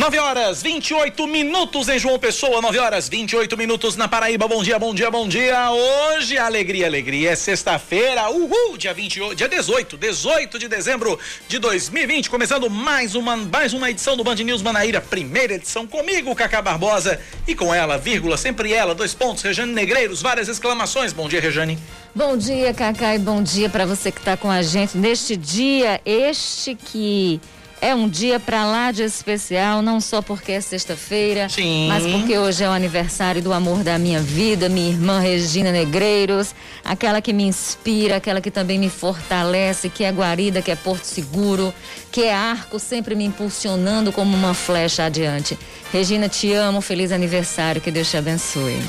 9 horas 28 minutos em João Pessoa, 9 horas 28 minutos na Paraíba. Bom dia, bom dia, bom dia. Hoje, alegria, alegria. É sexta-feira, uhul, dia 28, dia 18, 18 de dezembro de 2020. Começando mais uma, mais uma edição do Band News Manaíra, primeira edição comigo, Cacá Barbosa, e com ela, vírgula, sempre ela, dois pontos, Rejane Negreiros, várias exclamações. Bom dia, Rejane. Bom dia, Cacá, e bom dia para você que está com a gente neste dia, este que é um dia para lá de especial, não só porque é sexta-feira, mas porque hoje é o aniversário do amor da minha vida, minha irmã Regina Negreiros, aquela que me inspira, aquela que também me fortalece, que é guarida, que é porto seguro, que é arco, sempre me impulsionando como uma flecha adiante. Regina, te amo, feliz aniversário, que Deus te abençoe.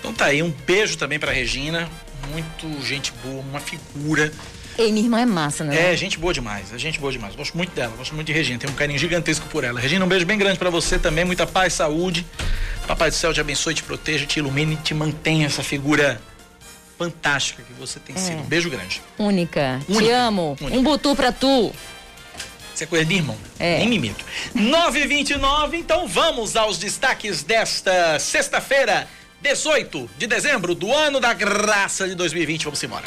Então tá aí, um beijo também para Regina, muito gente boa, uma figura Ei, minha irmã é massa, né? É, gente boa demais, é gente boa demais. Gosto muito dela, gosto muito de Regina, tenho um carinho gigantesco por ela. Regina, um beijo bem grande para você também, muita paz, saúde. Papai do céu te abençoe, te proteja, te ilumine, te mantenha essa figura fantástica que você tem é. sido. Um beijo grande. Única. Única. Te amo. Única. Um butu pra tu. Você é coisa de irmão. É. Nem me imito. 929, então vamos aos destaques desta sexta-feira, 18 de dezembro do ano da graça de 2020. Vamos embora.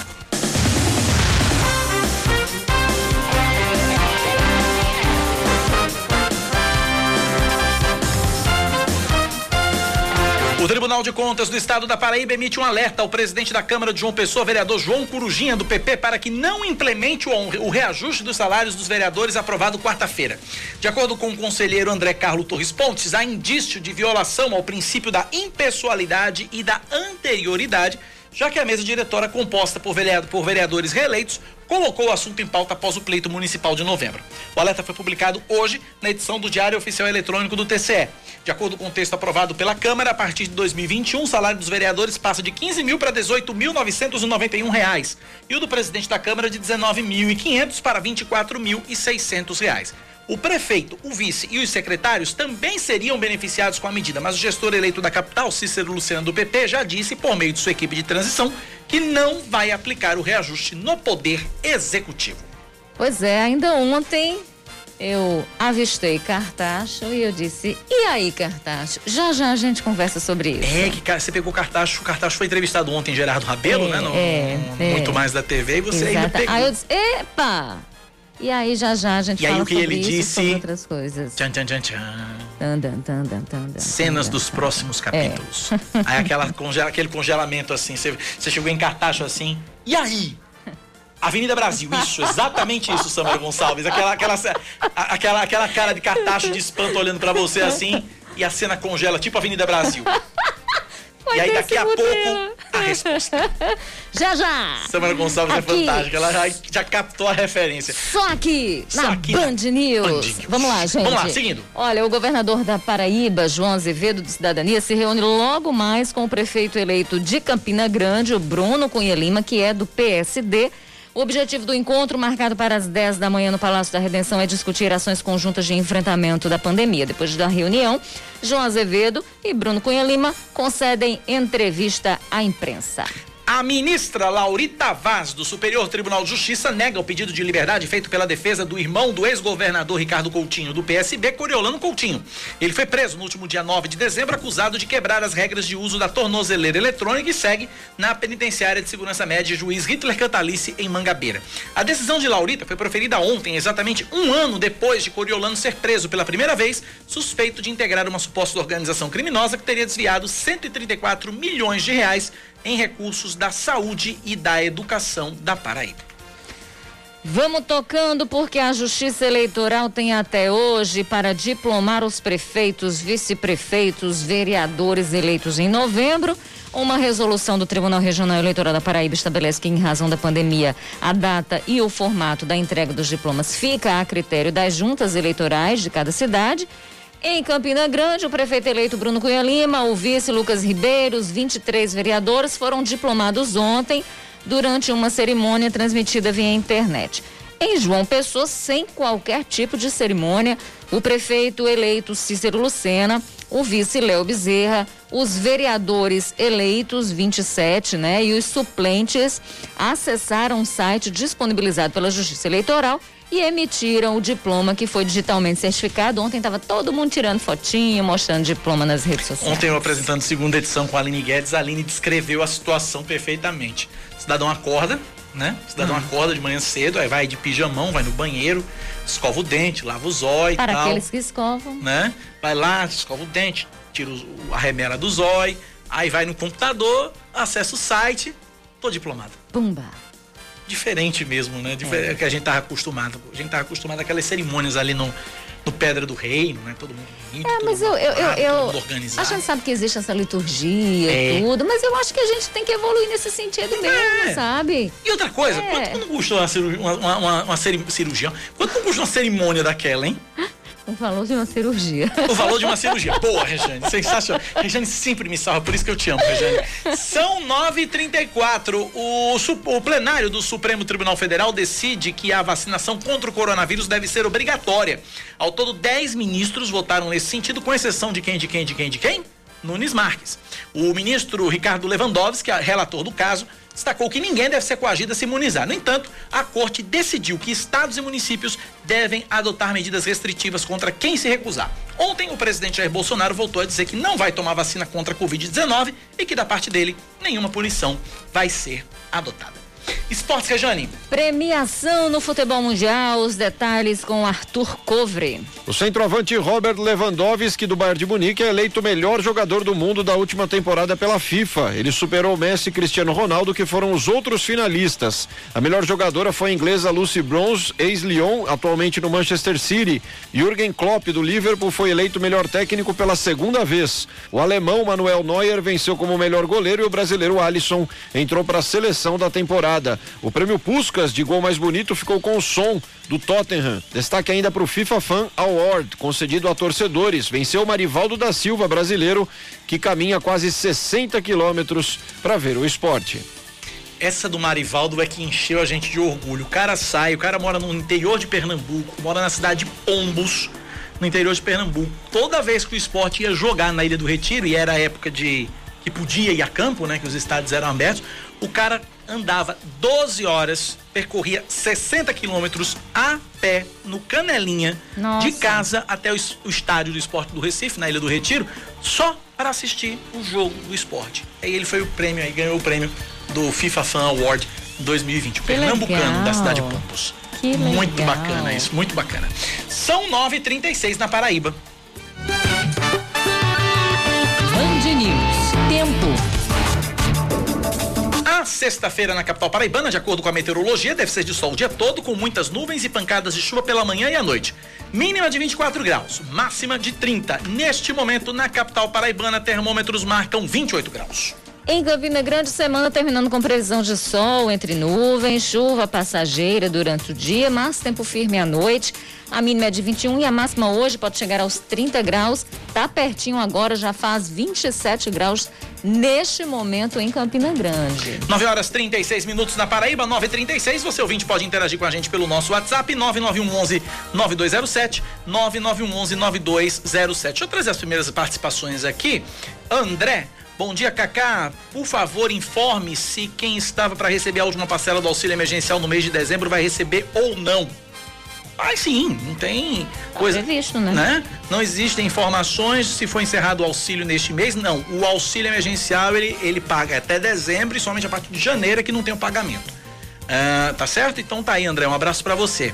O Tribunal de Contas do Estado da Paraíba emite um alerta ao presidente da Câmara de João Pessoa, vereador João Corujinha, do PP, para que não implemente o, reajuste dos salários dos vereadores aprovado quarta-feira. De acordo com o conselheiro André Carlos Torres Pontes, há indício de violação ao princípio da impessoalidade e da anterioridade já que a mesa diretora, composta por, vereador, por vereadores reeleitos, colocou o assunto em pauta após o pleito municipal de novembro. O alerta foi publicado hoje na edição do Diário Oficial Eletrônico do TCE. De acordo com o texto aprovado pela Câmara, a partir de 2021, o salário dos vereadores passa de 15 mil para 18.991 reais e o do presidente da Câmara de 19.500 para 24.600 reais. O prefeito, o vice e os secretários também seriam beneficiados com a medida, mas o gestor eleito da capital, Cícero Luciano do PP, já disse, por meio de sua equipe de transição, que não vai aplicar o reajuste no poder executivo. Pois é, ainda ontem eu avistei Cartacho e eu disse: E aí, Cartacho? Já já a gente conversa sobre isso. É, que você pegou Cartacho, o Cartacho foi entrevistado ontem em Gerardo Rabelo, é, né? No, é, no, é. Muito mais da TV, e você Exato. ainda pegou. Aí eu disse: Epa! E aí já já a gente e fala aí, o que sobre ele isso, disse, outras coisas. Tchan, tchan, tchan, tchan. Tan, tan, tan, tan, Cenas dos próximos capítulos. É. Aí aquela, congela, aquele congelamento assim, você, você chegou em Cartacho assim, e aí? Avenida Brasil, isso, exatamente isso, Samara Gonçalves. Aquela, aquela, aquela, aquela cara de cartacho de espanto olhando para você assim, e a cena congela, tipo Avenida Brasil. Foi e aí daqui a pouco a resposta. Já já. Samara Gonçalves é aqui. é fantástica, ela já, já captou a referência. Só aqui Só na aqui Band, na News. Band News. Vamos lá, gente. Vamos lá, seguindo. Olha, o governador da Paraíba, João Azevedo de Cidadania, se reúne logo mais com o prefeito eleito de Campina Grande, o Bruno Cunha Lima, que é do PSD o objetivo do encontro, marcado para as 10 da manhã no Palácio da Redenção, é discutir ações conjuntas de enfrentamento da pandemia. Depois da reunião, João Azevedo e Bruno Cunha Lima concedem entrevista à imprensa. A ministra Laurita Vaz, do Superior Tribunal de Justiça, nega o pedido de liberdade feito pela defesa do irmão do ex-governador Ricardo Coutinho, do PSB, Coriolano Coutinho. Ele foi preso no último dia 9 de dezembro, acusado de quebrar as regras de uso da tornozeleira eletrônica e segue na penitenciária de segurança média juiz Hitler Cantalice, em Mangabeira. A decisão de Laurita foi proferida ontem, exatamente um ano depois de Coriolano ser preso pela primeira vez, suspeito de integrar uma suposta organização criminosa que teria desviado 134 milhões de reais em recursos da saúde e da educação da Paraíba. Vamos tocando porque a Justiça Eleitoral tem até hoje para diplomar os prefeitos, vice-prefeitos, vereadores eleitos em novembro. Uma resolução do Tribunal Regional Eleitoral da Paraíba estabelece que, em razão da pandemia, a data e o formato da entrega dos diplomas fica a critério das juntas eleitorais de cada cidade em Campina Grande, o prefeito eleito Bruno Cunha Lima, o vice Lucas Ribeiro, os 23 vereadores foram diplomados ontem durante uma cerimônia transmitida via internet. Em João Pessoa, sem qualquer tipo de cerimônia, o prefeito eleito Cícero Lucena, o vice Léo Bezerra, os vereadores eleitos, 27, né, e os suplentes acessaram o site disponibilizado pela Justiça Eleitoral e emitiram o diploma que foi digitalmente certificado. Ontem estava todo mundo tirando fotinho, mostrando diploma nas redes sociais. Ontem eu apresentando segunda edição com a Aline Guedes, a Aline descreveu a situação perfeitamente. O cidadão acorda, né? O cidadão hum. acorda de manhã cedo, aí vai de pijamão, vai no banheiro, escova o dente, lava o zóio Para tal, aqueles que escovam. Né? Vai lá, escova o dente, tira a remera do zóio, aí vai no computador, acessa o site, tô diplomado. Pumba diferente mesmo, né? Diferente, é. que a gente tava acostumado. A gente tava acostumado àquelas cerimônias ali no, no Pedra do Reino, né? Todo mundo rindo, É, mas eu, eu, eu, eu a gente sabe que existe essa liturgia é. tudo, mas eu acho que a gente tem que evoluir nesse sentido mesmo, é. sabe? E outra coisa, é. quanto não custa uma, uma, uma, uma cirurgia? Quanto não custa uma cerimônia daquela, hein? O valor de uma cirurgia. O valor de uma cirurgia. Boa, Rejane. Sensacional. Rejane sempre me salva, por isso que eu te amo, Rejane. São 9h34. O, o plenário do Supremo Tribunal Federal decide que a vacinação contra o coronavírus deve ser obrigatória. Ao todo, 10 ministros votaram nesse sentido, com exceção de quem, de quem, de quem, de quem? Nunes Marques. O ministro Ricardo Lewandowski, relator do caso, destacou que ninguém deve ser coagido a se imunizar. No entanto, a corte decidiu que estados e municípios devem adotar medidas restritivas contra quem se recusar. Ontem, o presidente Jair Bolsonaro voltou a dizer que não vai tomar vacina contra a Covid-19 e que, da parte dele, nenhuma punição vai ser adotada. Esportes, Rejane. Premiação no futebol mundial, os detalhes com Arthur Covre. O centroavante Robert Lewandowski do Bayern de Munique é eleito o melhor jogador do mundo da última temporada pela FIFA. Ele superou Messi e Cristiano Ronaldo, que foram os outros finalistas. A melhor jogadora foi a inglesa Lucy Bronze, ex-Lyon, atualmente no Manchester City. Jürgen Klopp do Liverpool foi eleito o melhor técnico pela segunda vez. O alemão Manuel Neuer venceu como melhor goleiro e o brasileiro Alisson entrou para a seleção da temporada. O prêmio Puskas de gol mais bonito ficou com o som do Tottenham. Destaque ainda para o FIFA Fan Award, concedido a torcedores. Venceu o Marivaldo da Silva, brasileiro, que caminha quase 60 quilômetros para ver o esporte. Essa do Marivaldo é que encheu a gente de orgulho. O cara sai, o cara mora no interior de Pernambuco, mora na cidade de Pombos, no interior de Pernambuco. Toda vez que o esporte ia jogar na Ilha do Retiro, e era a época de que podia ir a campo, né, que os estádios eram abertos, o cara andava 12 horas, percorria 60 quilômetros a pé no Canelinha, Nossa. de casa até o, o, estádio do esporte do Recife, na Ilha do Retiro, só para assistir o jogo do esporte. Aí ele foi o prêmio, aí ganhou o prêmio do FIFA Fan Award 2020, o pernambucano legal. da cidade de Pompos. Que muito legal. bacana isso, muito bacana. São 9h36 na Paraíba. Band News. Tempo. Sexta-feira na capital paraibana, de acordo com a meteorologia, deve ser de sol o dia todo, com muitas nuvens e pancadas de chuva pela manhã e à noite. Mínima de 24 graus, máxima de 30. Neste momento, na capital paraibana, termômetros marcam 28 graus. Em Campina Grande, semana terminando com previsão de sol entre nuvens, chuva passageira durante o dia, mas tempo firme à noite. A mínima é de 21 e a máxima hoje pode chegar aos 30 graus. Tá pertinho agora, já faz 27 graus neste momento em Campina Grande. 9 horas 36 minutos na Paraíba, 9:36. Você ouvinte pode interagir com a gente pelo nosso WhatsApp 9911 9207 9911 9207. Deixa eu trazer as primeiras participações aqui. André Bom dia, Cacá. Por favor, informe se quem estava para receber a última parcela do auxílio emergencial no mês de dezembro vai receber ou não. Ah, sim, não tem tá coisa. Previsto, né? né? Não existem informações se foi encerrado o auxílio neste mês. Não, o auxílio emergencial ele, ele paga até dezembro e somente a partir de janeiro é que não tem o pagamento. Ah, tá certo? Então tá aí, André. Um abraço para você.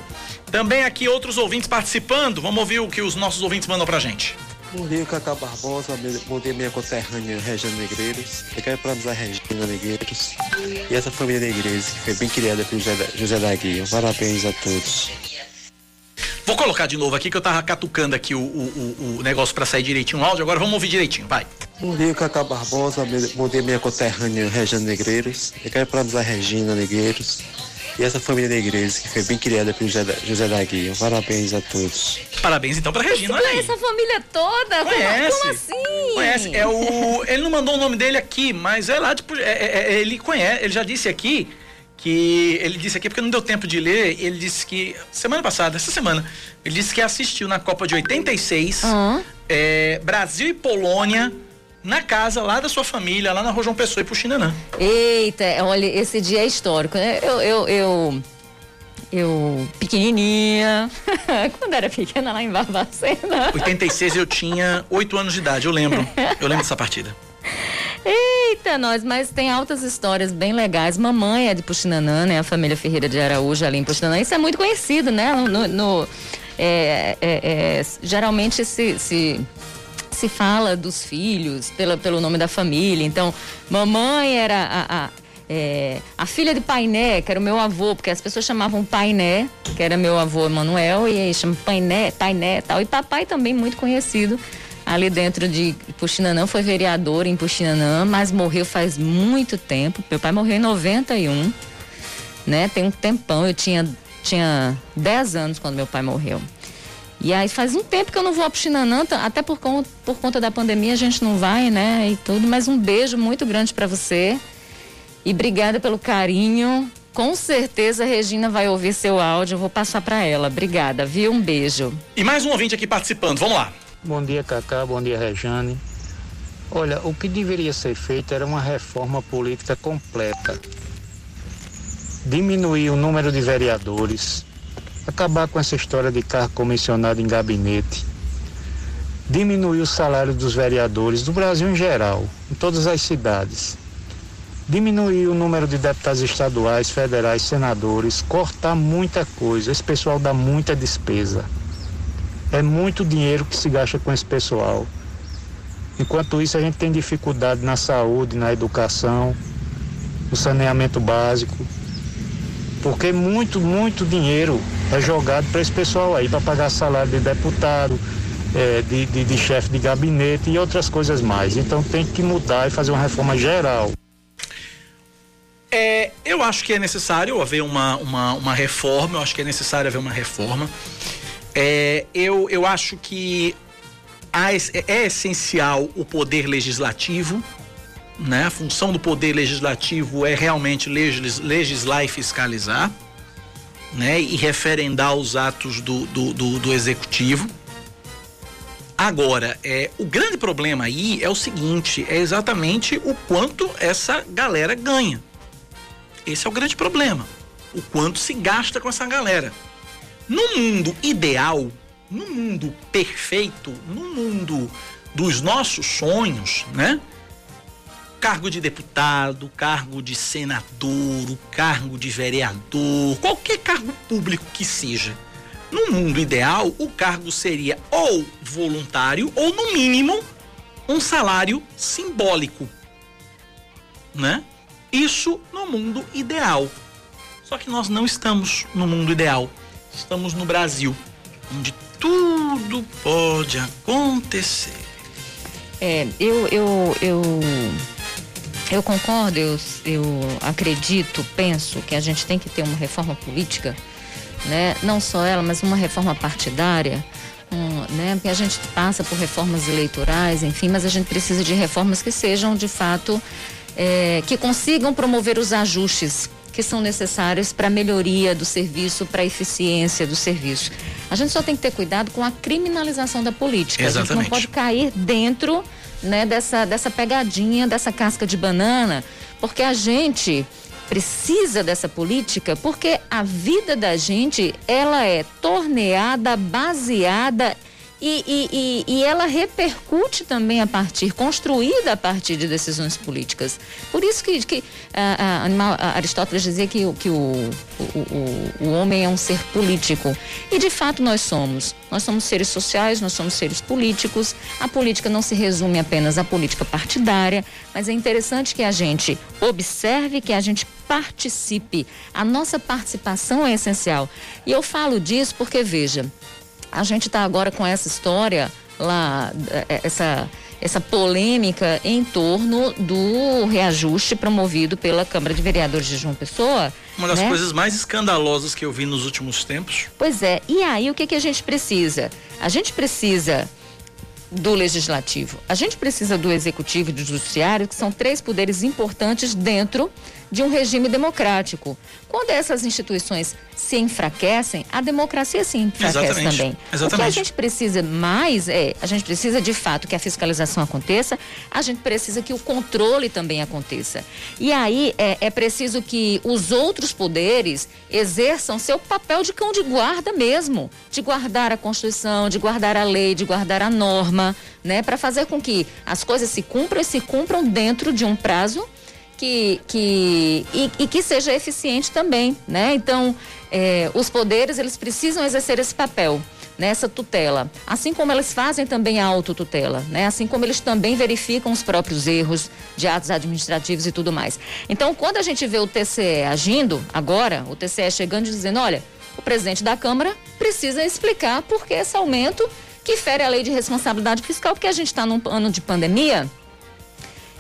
Também aqui outros ouvintes participando. Vamos ouvir o que os nossos ouvintes mandam pra gente. Bom dia, Cacá Barbosa. Bom dia, minha conterrânea Regina Negreiros. Eu quero parabenizar a Regina Negreiros e essa família Negreiros, que foi bem criada pelo José, José da Guia. Parabéns a todos. Vou colocar de novo aqui que eu tava catucando aqui o, o, o negócio para sair direitinho o áudio. Agora vamos ouvir direitinho, vai. Bom dia, Cacá Barbosa. Bom dia, minha conterrânea Regina Negreiros. Eu quero parabenizar a Regina Negreiros e essa família igreja, que foi bem criada pelo José, José da Guia. Parabéns a todos. Parabéns então pra Regina, olha aí. essa família toda? Conhece? Como, assim? Conhece. É o, ele não mandou o nome dele aqui, mas é lá, tipo, é, é, é, ele conhece, ele já disse aqui que ele disse aqui porque não deu tempo de ler, ele disse que semana passada, essa semana, ele disse que assistiu na Copa de 86 uhum. é, Brasil e Polônia na casa lá da sua família, lá na Rojão Pessoa e Puxinanã. Eita, olha, esse dia é histórico, né? Eu, eu, eu, eu pequenininha, quando era pequena lá em Barbacena. 86 eu tinha 8 anos de idade, eu lembro. Eu lembro dessa partida. Eita, nós, mas tem altas histórias bem legais. Mamãe é de Puxinanã, né? A família Ferreira de Araújo ali em Puxinanã. Isso é muito conhecido, né? No, no é, é, é, geralmente se, se se fala dos filhos pela, pelo nome da família. Então, mamãe era a, a, é, a filha de Painé, que era o meu avô, porque as pessoas chamavam Painé, que era meu avô Emanuel, e aí chama Painé, Painé tal. E papai também muito conhecido ali dentro de Puxinanã, foi vereador em Puxinanã, mas morreu faz muito tempo. Meu pai morreu em 91, né? Tem um tempão, eu tinha, tinha 10 anos quando meu pai morreu. E aí faz um tempo que eu não vou a Puxinanã, até por conta, por conta da pandemia a gente não vai, né? E tudo, mas um beijo muito grande para você. E obrigada pelo carinho. Com certeza a Regina vai ouvir seu áudio, eu vou passar para ela. Obrigada, viu? Um beijo. E mais um ouvinte aqui participando, vamos lá. Bom dia, Cacá. Bom dia, Rejane. Olha, o que deveria ser feito era uma reforma política completa. Diminuir o número de vereadores, acabar com essa história de carro comissionado em gabinete, diminuir o salário dos vereadores do Brasil em geral, em todas as cidades, diminuir o número de deputados estaduais, federais, senadores, cortar muita coisa. Esse pessoal dá muita despesa. É muito dinheiro que se gasta com esse pessoal. Enquanto isso, a gente tem dificuldade na saúde, na educação, no saneamento básico. Porque muito, muito dinheiro é jogado para esse pessoal aí, para pagar salário de deputado, é, de, de, de chefe de gabinete e outras coisas mais. Então tem que mudar e fazer uma reforma geral. É, eu acho que é necessário haver uma, uma, uma reforma, eu acho que é necessário haver uma reforma. É, eu, eu acho que há, é essencial o poder legislativo, né? A função do poder legislativo é realmente legis, legislar e fiscalizar, né? E referendar os atos do, do, do, do executivo. Agora, é, o grande problema aí é o seguinte: é exatamente o quanto essa galera ganha. Esse é o grande problema. O quanto se gasta com essa galera. No mundo ideal, no mundo perfeito, no mundo dos nossos sonhos, né? Cargo de deputado, cargo de senador, cargo de vereador, qualquer cargo público que seja. No mundo ideal, o cargo seria ou voluntário ou, no mínimo, um salário simbólico. Né? Isso no mundo ideal. Só que nós não estamos no mundo ideal estamos no Brasil, onde tudo pode acontecer. É, eu, eu, eu, eu concordo, eu, eu acredito, penso que a gente tem que ter uma reforma política, né? Não só ela, mas uma reforma partidária. Um, né? Porque a gente passa por reformas eleitorais, enfim, mas a gente precisa de reformas que sejam de fato é, que consigam promover os ajustes que são necessárias para a melhoria do serviço, para a eficiência do serviço. A gente só tem que ter cuidado com a criminalização da política. Exatamente. A gente não pode cair dentro né, dessa, dessa pegadinha, dessa casca de banana, porque a gente precisa dessa política porque a vida da gente ela é torneada, baseada e, e, e, e, ela repercute também a partir, construída a partir de decisões políticas. Por isso que, que a, a, a Aristóteles dizia que, que o, o, o, o homem é um ser político. E de fato nós somos. Nós somos seres sociais, nós somos seres políticos. A política não se resume apenas à política partidária, mas é interessante que a gente observe, que a gente participe. A nossa participação é essencial. E eu falo disso porque, veja, a gente está agora com essa história lá, é, essa, essa polêmica em torno do reajuste promovido pela Câmara de Vereadores de João Pessoa. Uma das né? coisas mais escandalosas que eu vi nos últimos tempos. Pois é, e aí o que, que a gente precisa? A gente precisa do legislativo, a gente precisa do executivo e do judiciário, que são três poderes importantes dentro de um regime democrático. Quando essas instituições se enfraquecem, a democracia se enfraquece Exatamente. também. Exatamente. O que a gente precisa mais é, a gente precisa de fato que a fiscalização aconteça, a gente precisa que o controle também aconteça. E aí é, é preciso que os outros poderes exerçam seu papel de cão de guarda mesmo, de guardar a Constituição, de guardar a lei, de guardar a norma, né, para fazer com que as coisas se cumpram e se cumpram dentro de um prazo que, que e, e que seja eficiente também, né? Então, é, os poderes eles precisam exercer esse papel nessa tutela, assim como eles fazem também a autotutela, né? Assim como eles também verificam os próprios erros de atos administrativos e tudo mais. Então, quando a gente vê o TCE agindo agora, o TCE chegando e dizendo, olha, o presidente da Câmara precisa explicar por que esse aumento que fere a lei de responsabilidade fiscal, porque a gente está num ano de pandemia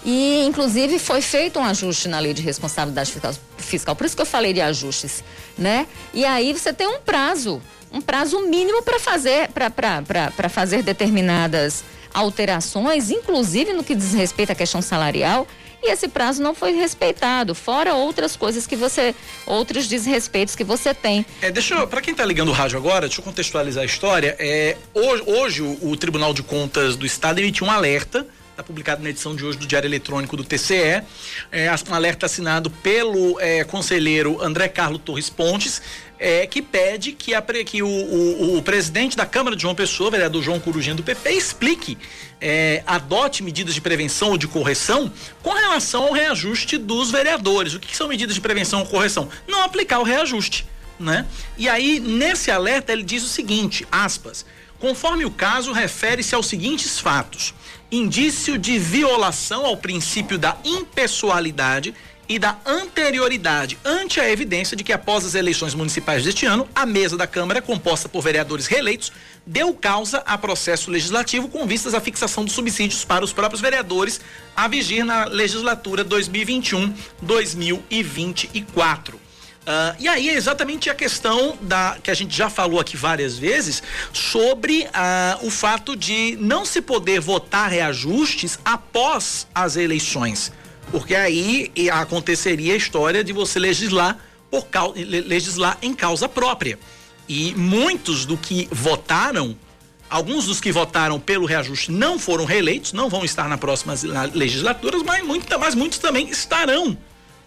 e, inclusive, foi feito um ajuste na lei de responsabilidade fiscal. Por isso que eu falei de ajustes, né? E aí você tem um prazo, um prazo mínimo para fazer, para fazer determinadas alterações, inclusive no que diz respeito à questão salarial. E esse prazo não foi respeitado, fora outras coisas que você, outros desrespeitos que você tem. É, deixa eu, para quem está ligando o rádio agora, deixa eu contextualizar a história. É, hoje, hoje o Tribunal de Contas do Estado emitiu um alerta está publicado na edição de hoje do Diário Eletrônico do TCE, é, um alerta assinado pelo é, conselheiro André Carlos Torres Pontes, é, que pede que, a, que o, o, o, presidente da Câmara de João Pessoa, vereador João Corujinha do PP, explique, é, adote medidas de prevenção ou de correção com relação ao reajuste dos vereadores. O que, que são medidas de prevenção ou correção? Não aplicar o reajuste, né? E aí, nesse alerta, ele diz o seguinte, aspas, conforme o caso, refere-se aos seguintes fatos indício de violação ao princípio da impessoalidade e da anterioridade ante a evidência de que após as eleições municipais deste ano, a mesa da Câmara, composta por vereadores reeleitos, deu causa a processo legislativo com vistas à fixação dos subsídios para os próprios vereadores a vigir na legislatura 2021-2024. Uh, e aí é exatamente a questão da que a gente já falou aqui várias vezes sobre uh, o fato de não se poder votar reajustes após as eleições, porque aí aconteceria a história de você legislar por legislar em causa própria. E muitos do que votaram Alguns dos que votaram pelo reajuste não foram reeleitos, não vão estar na próxima legislatura, mas, muita, mas muitos também estarão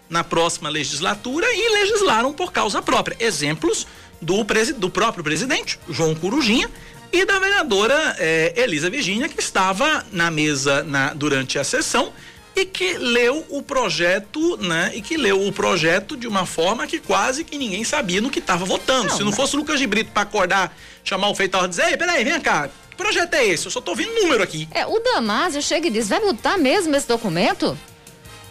na próxima legislatura e legislaram por causa própria. Exemplos do, do próprio presidente, João Corujinha, e da vereadora eh, Elisa Virgínia, que estava na mesa na, durante a sessão e que leu o projeto, né? E que leu o projeto de uma forma que quase que ninguém sabia no que estava votando. Não, Se não mas... fosse o Lucas de Brito para acordar, chamar o feitor e dizer, ei, peraí, vem cá, que projeto é esse? Eu só tô ouvindo número aqui. É, o Damásio chega e diz, vai votar mesmo esse documento?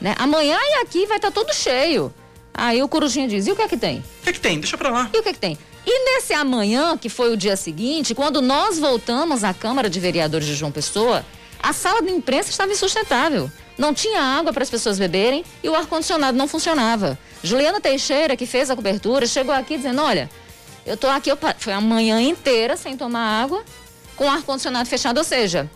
Né? Amanhã e aqui vai estar tá tudo cheio. Aí o Corujinha diz: e o que é que tem? O que é que tem? Deixa pra lá. E o que é que tem? E nesse amanhã, que foi o dia seguinte, quando nós voltamos à Câmara de Vereadores de João Pessoa, a sala de imprensa estava insustentável. Não tinha água para as pessoas beberem e o ar-condicionado não funcionava. Juliana Teixeira, que fez a cobertura, chegou aqui dizendo: Olha, eu tô aqui, eu, foi a manhã inteira sem tomar água, com o ar-condicionado fechado, ou seja,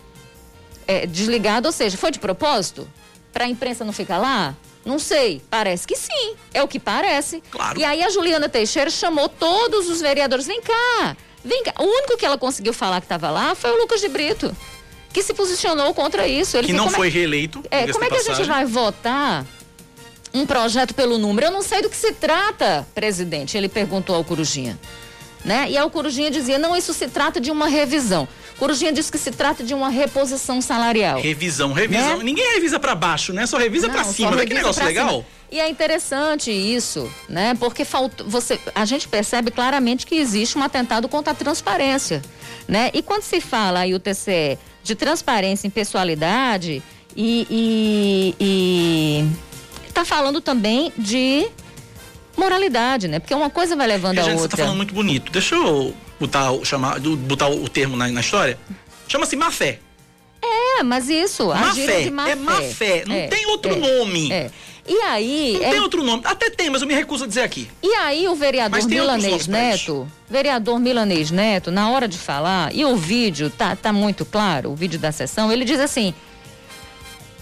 é, desligado, ou seja, foi de propósito? Para a imprensa não ficar lá? Não sei, parece que sim, é o que parece. Claro. E aí a Juliana Teixeira chamou todos os vereadores, vem cá, vem cá. O único que ela conseguiu falar que estava lá foi o Lucas de Brito, que se posicionou contra isso. Ele que não foi é, reeleito. É, como é que passagem. a gente vai votar um projeto pelo número? Eu não sei do que se trata, presidente, ele perguntou ao Corujinha. Né? E aí o Corujinha dizia, não, isso se trata de uma revisão. Corujinha disse que se trata de uma reposição salarial. Revisão, revisão. Né? Ninguém revisa para baixo, né? Só revisa para cima. Olha que negócio legal. Cima. E é interessante isso, né? Porque falta, você, a gente percebe claramente que existe um atentado contra a transparência, né? E quando se fala aí o TCE de transparência em pessoalidade e, e, e tá falando também de moralidade, né? Porque uma coisa vai levando a, a gente, outra. Você tá falando muito bonito. Deixa eu botar, chamar, botar o termo na, na história, chama-se má fé. É, mas isso, má fé, má é má fé, não é, tem outro é, nome. É. E aí. Não é... tem outro nome. Até tem, mas eu me recuso a dizer aqui. E aí o vereador Milanês Neto, vereador Milanês Neto, na hora de falar, e o vídeo tá, tá muito claro, o vídeo da sessão, ele diz assim: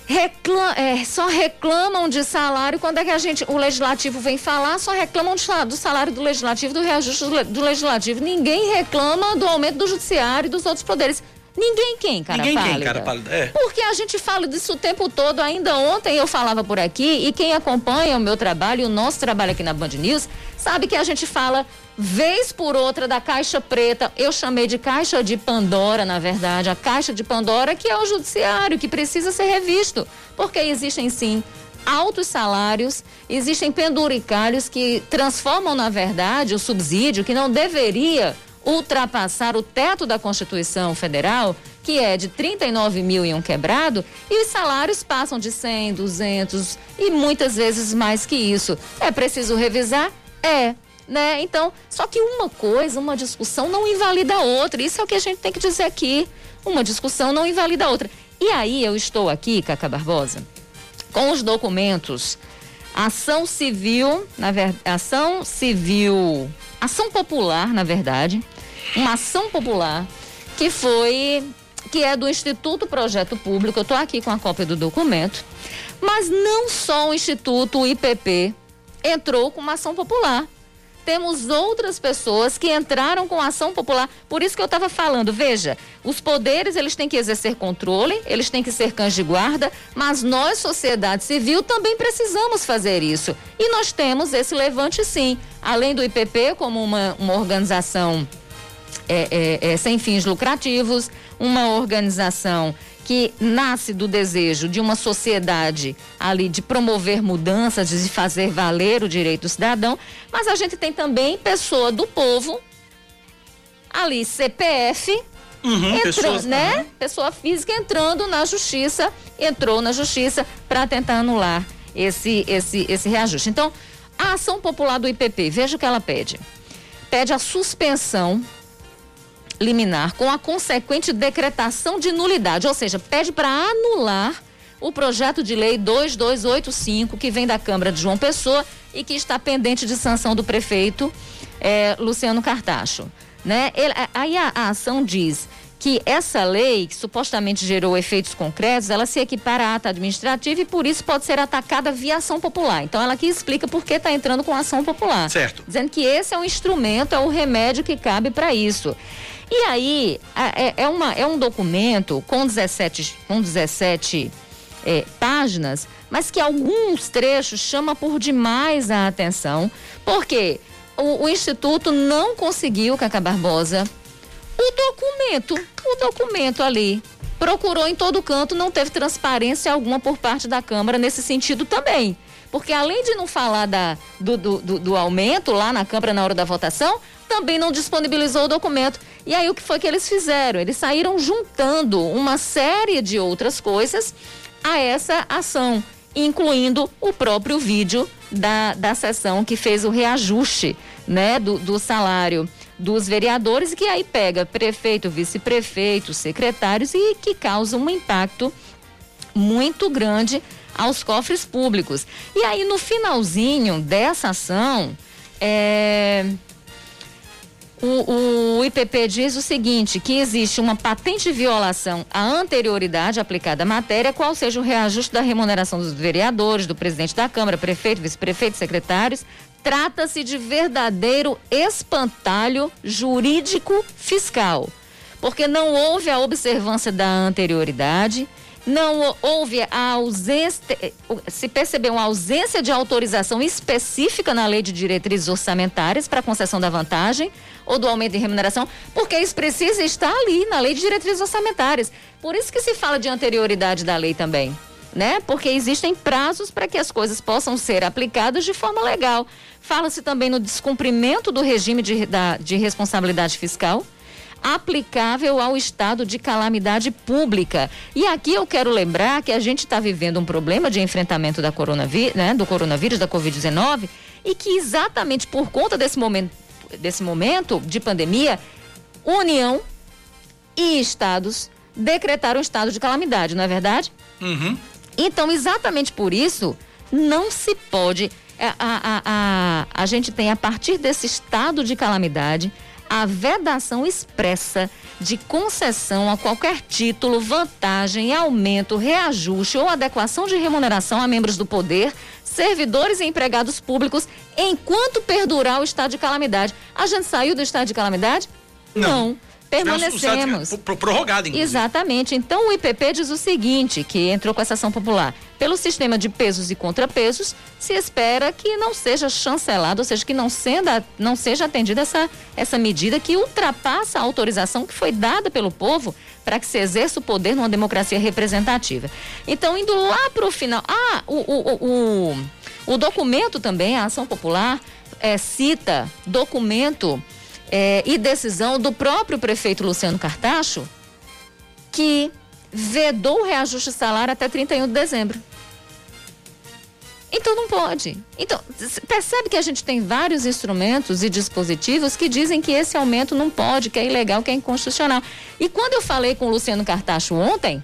reclam, é, só reclamam de salário quando é que a gente, o legislativo vem falar, só reclamam de, do salário do legislativo, do reajuste do, do legislativo. Ninguém reclama do aumento do judiciário e dos outros poderes. Ninguém quem, cara Ninguém pálida. quem, cara pálida. É. Porque a gente fala disso o tempo todo. Ainda ontem eu falava por aqui e quem acompanha o meu trabalho, o nosso trabalho aqui na Band News, sabe que a gente fala vez por outra da caixa preta. Eu chamei de caixa de Pandora, na verdade, a caixa de Pandora que é o judiciário que precisa ser revisto, porque existem sim altos salários, existem penduricalhos que transformam na verdade o subsídio que não deveria ultrapassar o teto da Constituição Federal, que é de 39 mil e um quebrado, e os salários passam de 100, 200 e muitas vezes mais que isso. É preciso revisar? É. Né? Então, só que uma coisa, uma discussão não invalida a outra. Isso é o que a gente tem que dizer aqui. Uma discussão não invalida a outra. E aí eu estou aqui, Caca Barbosa, com os documentos ação civil, na verdade, ação civil, ação popular, na verdade, uma ação popular que foi que é do Instituto Projeto Público. Eu estou aqui com a cópia do documento, mas não só o Instituto o IPP entrou com uma ação popular. Temos outras pessoas que entraram com ação popular. Por isso que eu estava falando, veja, os poderes eles têm que exercer controle, eles têm que ser cães de guarda, mas nós, sociedade civil, também precisamos fazer isso. E nós temos esse levante sim. Além do IPP como uma, uma organização é, é, é, sem fins lucrativos, uma organização que nasce do desejo de uma sociedade ali de promover mudanças, de fazer valer o direito do cidadão, mas a gente tem também pessoa do povo, ali CPF, Uhum, entrou, pessoas, né? uhum. Pessoa física entrando na justiça, entrou na justiça para tentar anular esse, esse, esse reajuste. Então, a ação popular do IPP, veja o que ela pede. Pede a suspensão liminar com a consequente decretação de nulidade, ou seja, pede para anular o projeto de lei 2285 que vem da Câmara de João Pessoa e que está pendente de sanção do prefeito eh, Luciano Cartacho. Né? Ele, aí a, a ação diz que essa lei, que supostamente gerou efeitos concretos, ela se equipara à ata administrativa e por isso pode ser atacada via ação popular. Então ela aqui explica por que está entrando com ação popular. Certo. Dizendo que esse é um instrumento, é o remédio que cabe para isso. E aí, é, é uma, é um documento com 17, com 17 é, páginas, mas que alguns trechos chama por demais a atenção, porque o, o Instituto não conseguiu, Cacá Barbosa, o documento, o documento ali. Procurou em todo canto, não teve transparência alguma por parte da Câmara nesse sentido também. Porque além de não falar da, do, do, do- do aumento lá na Câmara na hora da votação, também não disponibilizou o documento. E aí o que foi que eles fizeram? Eles saíram juntando uma série de outras coisas a essa ação, incluindo o próprio vídeo da, da sessão que fez o reajuste né, do, do salário dos vereadores, que aí pega prefeito, vice-prefeito, secretários e que causa um impacto muito grande aos cofres públicos. E aí, no finalzinho dessa ação, é, o, o IPP diz o seguinte: que existe uma patente violação à anterioridade aplicada à matéria, qual seja o reajuste da remuneração dos vereadores, do presidente da Câmara, prefeito, vice-prefeito, secretários. Trata-se de verdadeiro espantalho jurídico fiscal, porque não houve a observância da anterioridade, não houve a ausência, se percebeu uma ausência de autorização específica na lei de diretrizes orçamentárias para concessão da vantagem ou do aumento de remuneração, porque isso precisa estar ali na lei de diretrizes orçamentárias. Por isso que se fala de anterioridade da lei também, né? Porque existem prazos para que as coisas possam ser aplicadas de forma legal. Fala-se também no descumprimento do regime de, da, de responsabilidade fiscal aplicável ao estado de calamidade pública. E aqui eu quero lembrar que a gente está vivendo um problema de enfrentamento da coronavírus, né, do coronavírus, da Covid-19, e que exatamente por conta desse momento, desse momento de pandemia, União e estados decretaram estado de calamidade, não é verdade? Uhum. Então, exatamente por isso, não se pode. A, a, a, a, a gente tem, a partir desse estado de calamidade, a vedação expressa de concessão a qualquer título, vantagem, aumento, reajuste ou adequação de remuneração a membros do poder, servidores e empregados públicos, enquanto perdurar o estado de calamidade. A gente saiu do estado de calamidade? Não. Não permanecemos. Prorrogado, inclusive. Exatamente. Então o IPP diz o seguinte, que entrou com essa ação popular. Pelo sistema de pesos e contrapesos, se espera que não seja chancelado, ou seja, que não, senda, não seja atendida essa, essa medida que ultrapassa a autorização que foi dada pelo povo para que se exerça o poder numa democracia representativa. Então, indo lá para o final. Ah, o, o, o, o, documento também, a ação popular, é, cita documento é, e decisão do próprio prefeito Luciano Cartacho, que vedou o reajuste salário até 31 de dezembro. Então não pode. Então, percebe que a gente tem vários instrumentos e dispositivos que dizem que esse aumento não pode, que é ilegal, que é inconstitucional. E quando eu falei com o Luciano Cartacho ontem,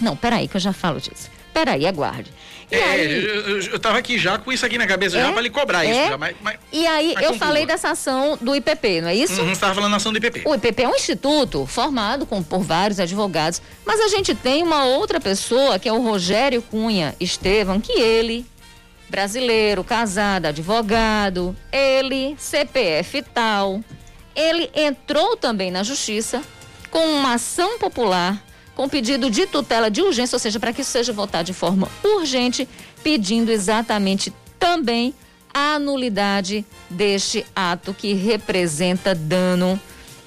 não, peraí que eu já falo disso. Peraí, aguarde. E é, eu, eu, tava aqui já com isso aqui na cabeça, é, já para lhe cobrar é, isso. Já, mas, mas, e aí, eu falei dessa ação do IPP, não é isso? Uhum, estava falando da ação do IPP. O IPP é um instituto formado com, por vários advogados, mas a gente tem uma outra pessoa, que é o Rogério Cunha Estevam, que ele, brasileiro, casado, advogado, ele, CPF tal, ele entrou também na justiça com uma ação popular com pedido de tutela de urgência, ou seja, para que isso seja votado de forma urgente, pedindo exatamente também a nulidade deste ato que representa dano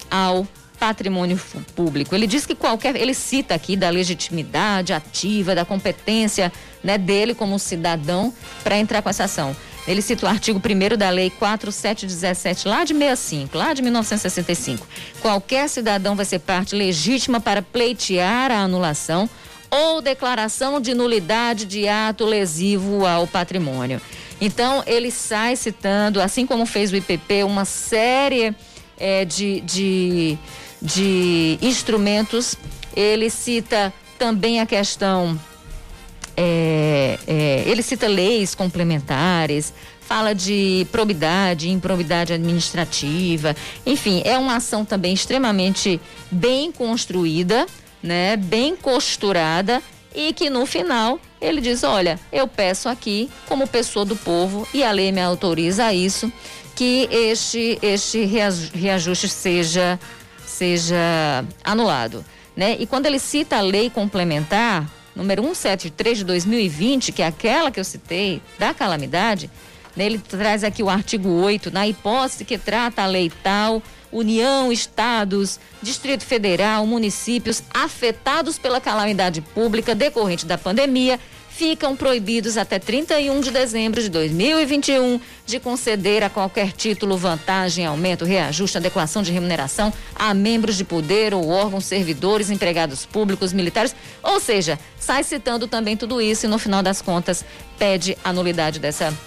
ao patrimônio público. Ele diz que qualquer, ele cita aqui da legitimidade ativa, da competência, né, dele como cidadão para entrar com essa ação. Ele cita o artigo 1 da Lei 4717, lá de 65, lá de 1965. Qualquer cidadão vai ser parte legítima para pleitear a anulação ou declaração de nulidade de ato lesivo ao patrimônio. Então, ele sai citando, assim como fez o IPP, uma série é, de, de, de instrumentos. Ele cita também a questão é, é, ele cita leis complementares, fala de probidade, improbidade administrativa, enfim, é uma ação também extremamente bem construída, né, bem costurada e que no final ele diz, olha, eu peço aqui como pessoa do povo e a lei me autoriza a isso que este este reajuste seja seja anulado, né? E quando ele cita a lei complementar número 173 de 2020, que é aquela que eu citei, da calamidade, né, ele traz aqui o artigo 8, na hipótese que trata a lei tal, União, estados, Distrito Federal, municípios afetados pela calamidade pública decorrente da pandemia ficam proibidos até 31 de dezembro de 2021 de conceder a qualquer título vantagem, aumento, reajuste, adequação de remuneração a membros de poder ou órgãos, servidores, empregados públicos, militares. Ou seja, sai citando também tudo isso e no final das contas pede a nulidade dessa,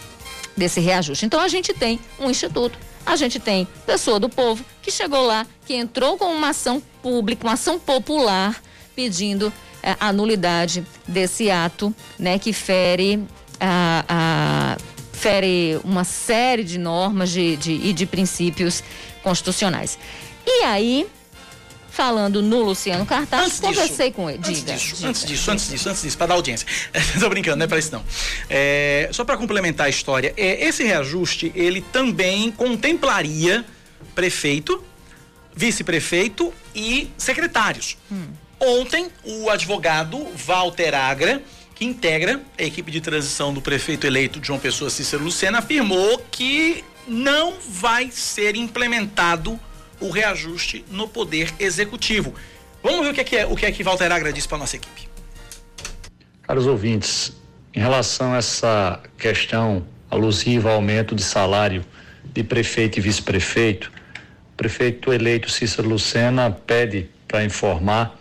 desse reajuste. Então a gente tem um instituto a gente tem pessoa do povo que chegou lá, que entrou com uma ação pública, uma ação popular, pedindo a nulidade desse ato, né, que fere a, a fere uma série de normas de, de, e de princípios constitucionais. E aí, falando no Luciano Cartaz, conversei com ele. Antes disso, diga. antes disso, antes disso, antes disso, para dar audiência. Estou brincando, não é para isso não. É, só para complementar a história, é, esse reajuste, ele também contemplaria prefeito, vice-prefeito e secretários. Hum. Ontem, o advogado Walter Agra, que integra a equipe de transição do prefeito eleito João Pessoa Cícero Lucena, afirmou que não vai ser implementado o reajuste no poder executivo. Vamos ver o que é que, é, o que, é que Walter Agra disse para nossa equipe. Caros ouvintes, em relação a essa questão alusiva ao aumento de salário de prefeito e vice-prefeito, o prefeito eleito Cícero Lucena pede para informar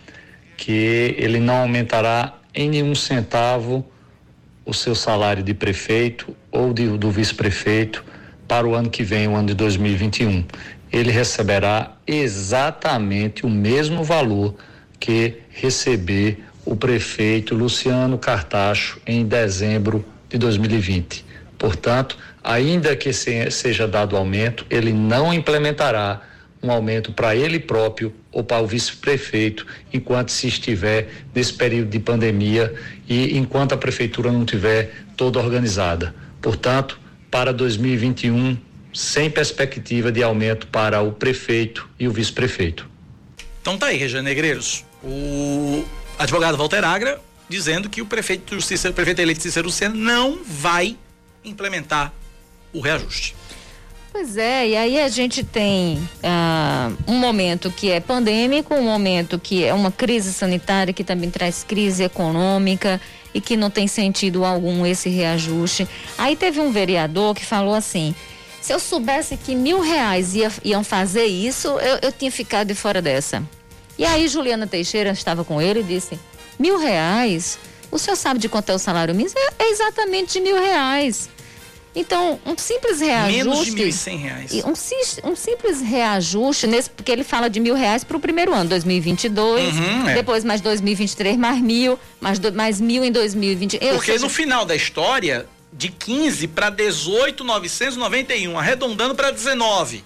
que ele não aumentará em nenhum centavo o seu salário de prefeito ou de, do vice-prefeito para o ano que vem, o ano de 2021. Ele receberá exatamente o mesmo valor que receber o prefeito Luciano Cartacho em dezembro de 2020. Portanto, ainda que seja dado aumento, ele não implementará um aumento para ele próprio ou para o vice-prefeito enquanto se estiver nesse período de pandemia e enquanto a prefeitura não tiver toda organizada. Portanto, para 2021, sem perspectiva de aumento para o prefeito e o vice-prefeito. Então tá aí, Regiane Negreiros. O advogado Walter Agra dizendo que o prefeito Cícero, prefeito eleito Cícero Lucena não vai implementar o reajuste. Pois é, e aí a gente tem ah, um momento que é pandêmico, um momento que é uma crise sanitária que também traz crise econômica e que não tem sentido algum esse reajuste. Aí teve um vereador que falou assim: se eu soubesse que mil reais ia, iam fazer isso, eu, eu tinha ficado de fora dessa. E aí Juliana Teixeira estava com ele e disse: mil reais? O senhor sabe de quanto é o salário mínimo? É, é exatamente de mil reais. Então, um simples reajuste. Menos de cem reais. Um, um, simples reajuste, nesse, porque ele fala de mil reais para o primeiro ano, 2022, uhum, é. depois mais 2023, mais mil, mais, do, mais mil em 2020. Porque seja, no final da história, de 15 para 18,991, arredondando para 19.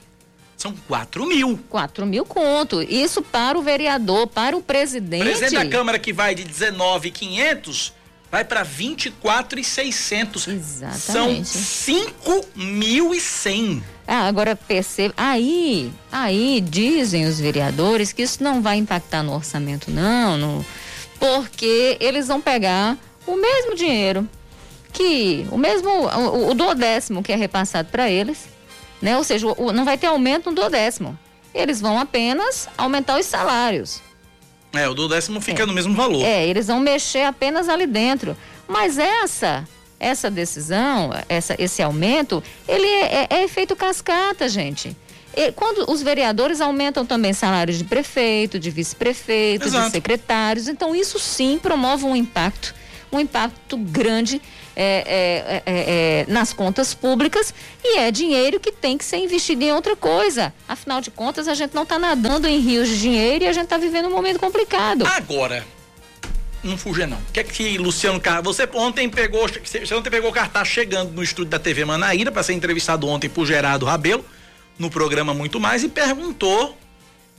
São 4 mil. 4 mil conto. Isso para o vereador, para o presidente. O presidente da Câmara que vai de 19,500 vai para 24,600. Exatamente. São 5.100. Ah, agora perceba, aí, aí dizem os vereadores que isso não vai impactar no orçamento não, no, porque eles vão pegar o mesmo dinheiro que o mesmo o, o duodécimo que é repassado para eles, né? Ou seja, o, não vai ter aumento no duodécimo. Eles vão apenas aumentar os salários. É, o do décimo fica é. no mesmo valor. É, eles vão mexer apenas ali dentro. Mas essa essa decisão, essa, esse aumento, ele é, é, é efeito cascata, gente. E quando os vereadores aumentam também salários de prefeito, de vice-prefeito, de secretários, então isso sim promove um impacto, um impacto grande é, é, é, é, nas contas públicas e é dinheiro que tem que ser investido em outra coisa. Afinal de contas, a gente não está nadando em rios de dinheiro e a gente está vivendo um momento complicado. Agora, não fuja não. O que é que Luciano Carlos, você ontem pegou, você ontem pegou o cartaz chegando no estúdio da TV Manaíra para ser entrevistado ontem por Gerardo Rabelo no programa Muito Mais e perguntou: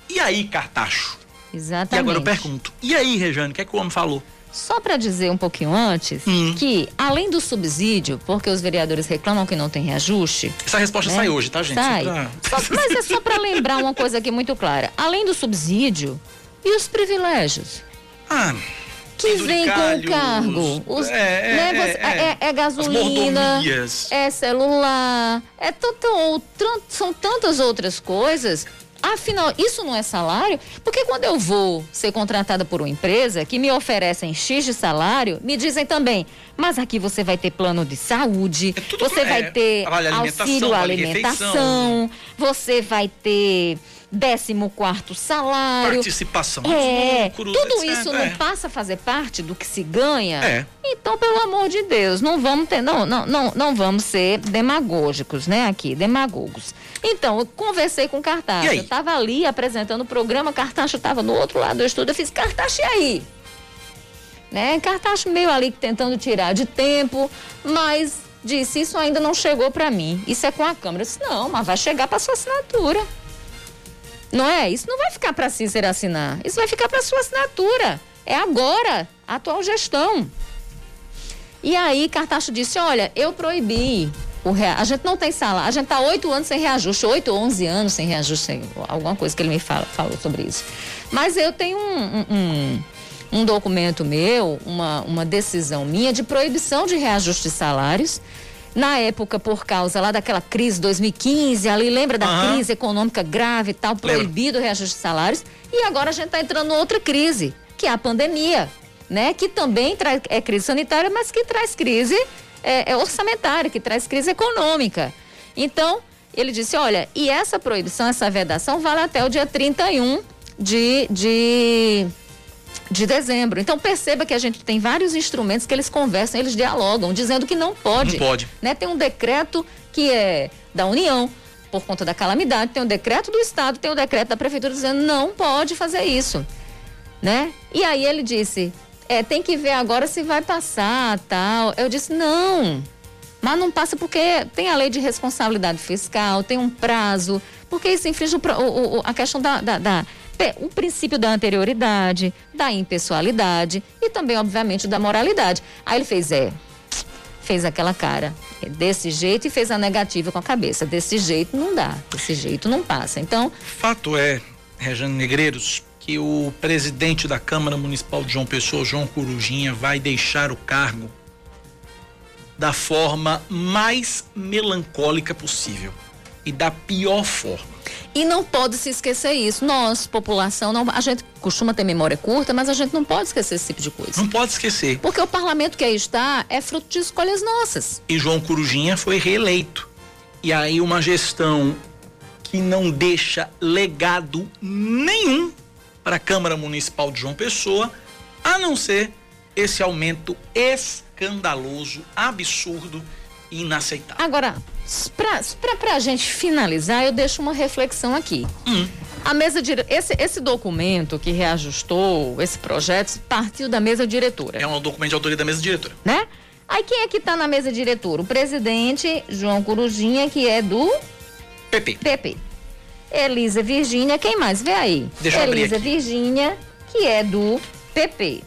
"E aí, Cartacho?" Exatamente. E agora eu pergunto: "E aí, Rejane, o que é que o homem falou?" Só para dizer um pouquinho antes hum. que, além do subsídio, porque os vereadores reclamam que não tem reajuste. Essa resposta né? sai hoje, tá, gente? Sai. Só pra... Só, mas é só para lembrar uma coisa aqui muito clara. Além do subsídio e os privilégios. Ah. Que vem com o cargo. Os, é, né, é, é, é, é, gasolina, é celular, é tanto, são tantas outras coisas Afinal, isso não é salário? Porque quando eu vou ser contratada por uma empresa que me oferecem X de salário, me dizem também, mas aqui você vai ter plano de saúde, é você vai é, ter auxílio à alimentação, você vai ter décimo quarto salário. Participação é, lucros, Tudo etc. isso não é. passa a fazer parte do que se ganha? É. Então, pelo amor de Deus, não vamos ter, não, não, não, não vamos ser demagógicos, né, aqui, demagogos. Então, eu conversei com o Cartacho, eu estava ali apresentando o programa, Cartacho estava no outro lado do estúdio, eu fiz, Cartacho, e aí? Né, Cartacho meio ali tentando tirar de tempo, mas disse, isso ainda não chegou para mim, isso é com a Câmara. Eu disse, não, mas vai chegar para sua assinatura. Não é? Isso não vai ficar para Cícero assinar. Isso vai ficar para sua assinatura. É agora, a atual gestão. E aí, Cartacho disse: olha, eu proibi. O rea... A gente não tem salário, a gente está oito anos sem reajuste, oito, onze anos sem reajuste, alguma coisa que ele me fala, falou sobre isso. Mas eu tenho um, um, um documento meu, uma, uma decisão minha de proibição de reajuste de salários na época, por causa lá daquela crise 2015, ali lembra da uhum. crise econômica grave e tal, proibido o reajuste de salários. E agora a gente está entrando em outra crise, que é a pandemia, né? Que também traz, é crise sanitária, mas que traz crise é, é orçamentária, que traz crise econômica. Então, ele disse: olha, e essa proibição, essa vedação vale até o dia 31 de, de de dezembro. Então perceba que a gente tem vários instrumentos que eles conversam, eles dialogam, dizendo que não pode. Não pode. Né? Tem um decreto que é da União por conta da calamidade, tem um decreto do estado, tem um decreto da prefeitura dizendo não pode fazer isso, né? E aí ele disse, é, tem que ver agora se vai passar, tal. Eu disse não. Mas não passa porque tem a lei de responsabilidade fiscal, tem um prazo Porque isso infringe o, o, o, a questão da, da, da o princípio da anterioridade, da impessoalidade e também, obviamente, da moralidade. Aí ele fez, é, fez aquela cara desse jeito e fez a negativa com a cabeça. Desse jeito não dá, desse jeito não passa. Então. Fato é, Rejane Negreiros, que o presidente da Câmara Municipal de João Pessoa, João Corujinha, vai deixar o cargo da forma mais melancólica possível e da pior forma. E não pode se esquecer isso. Nós, população, não, a gente costuma ter memória curta, mas a gente não pode esquecer esse tipo de coisa. Não pode esquecer. Porque o parlamento que aí está é fruto de escolhas nossas. E João Corujinha foi reeleito. E aí uma gestão que não deixa legado nenhum para a Câmara Municipal de João Pessoa, a não ser esse aumento escandaloso, absurdo e inaceitável. Agora, para a gente finalizar, eu deixo uma reflexão aqui. Hum. A mesa dire... esse, esse documento que reajustou esse projeto partiu da mesa diretora. É um documento de autoria da mesa diretora. Né? Aí quem é que está na mesa diretora? O presidente João Corujinha, que é do PP. PP. Elisa Virgínia, quem mais? Vê aí. Deixa Elisa Virgínia, que é do PP.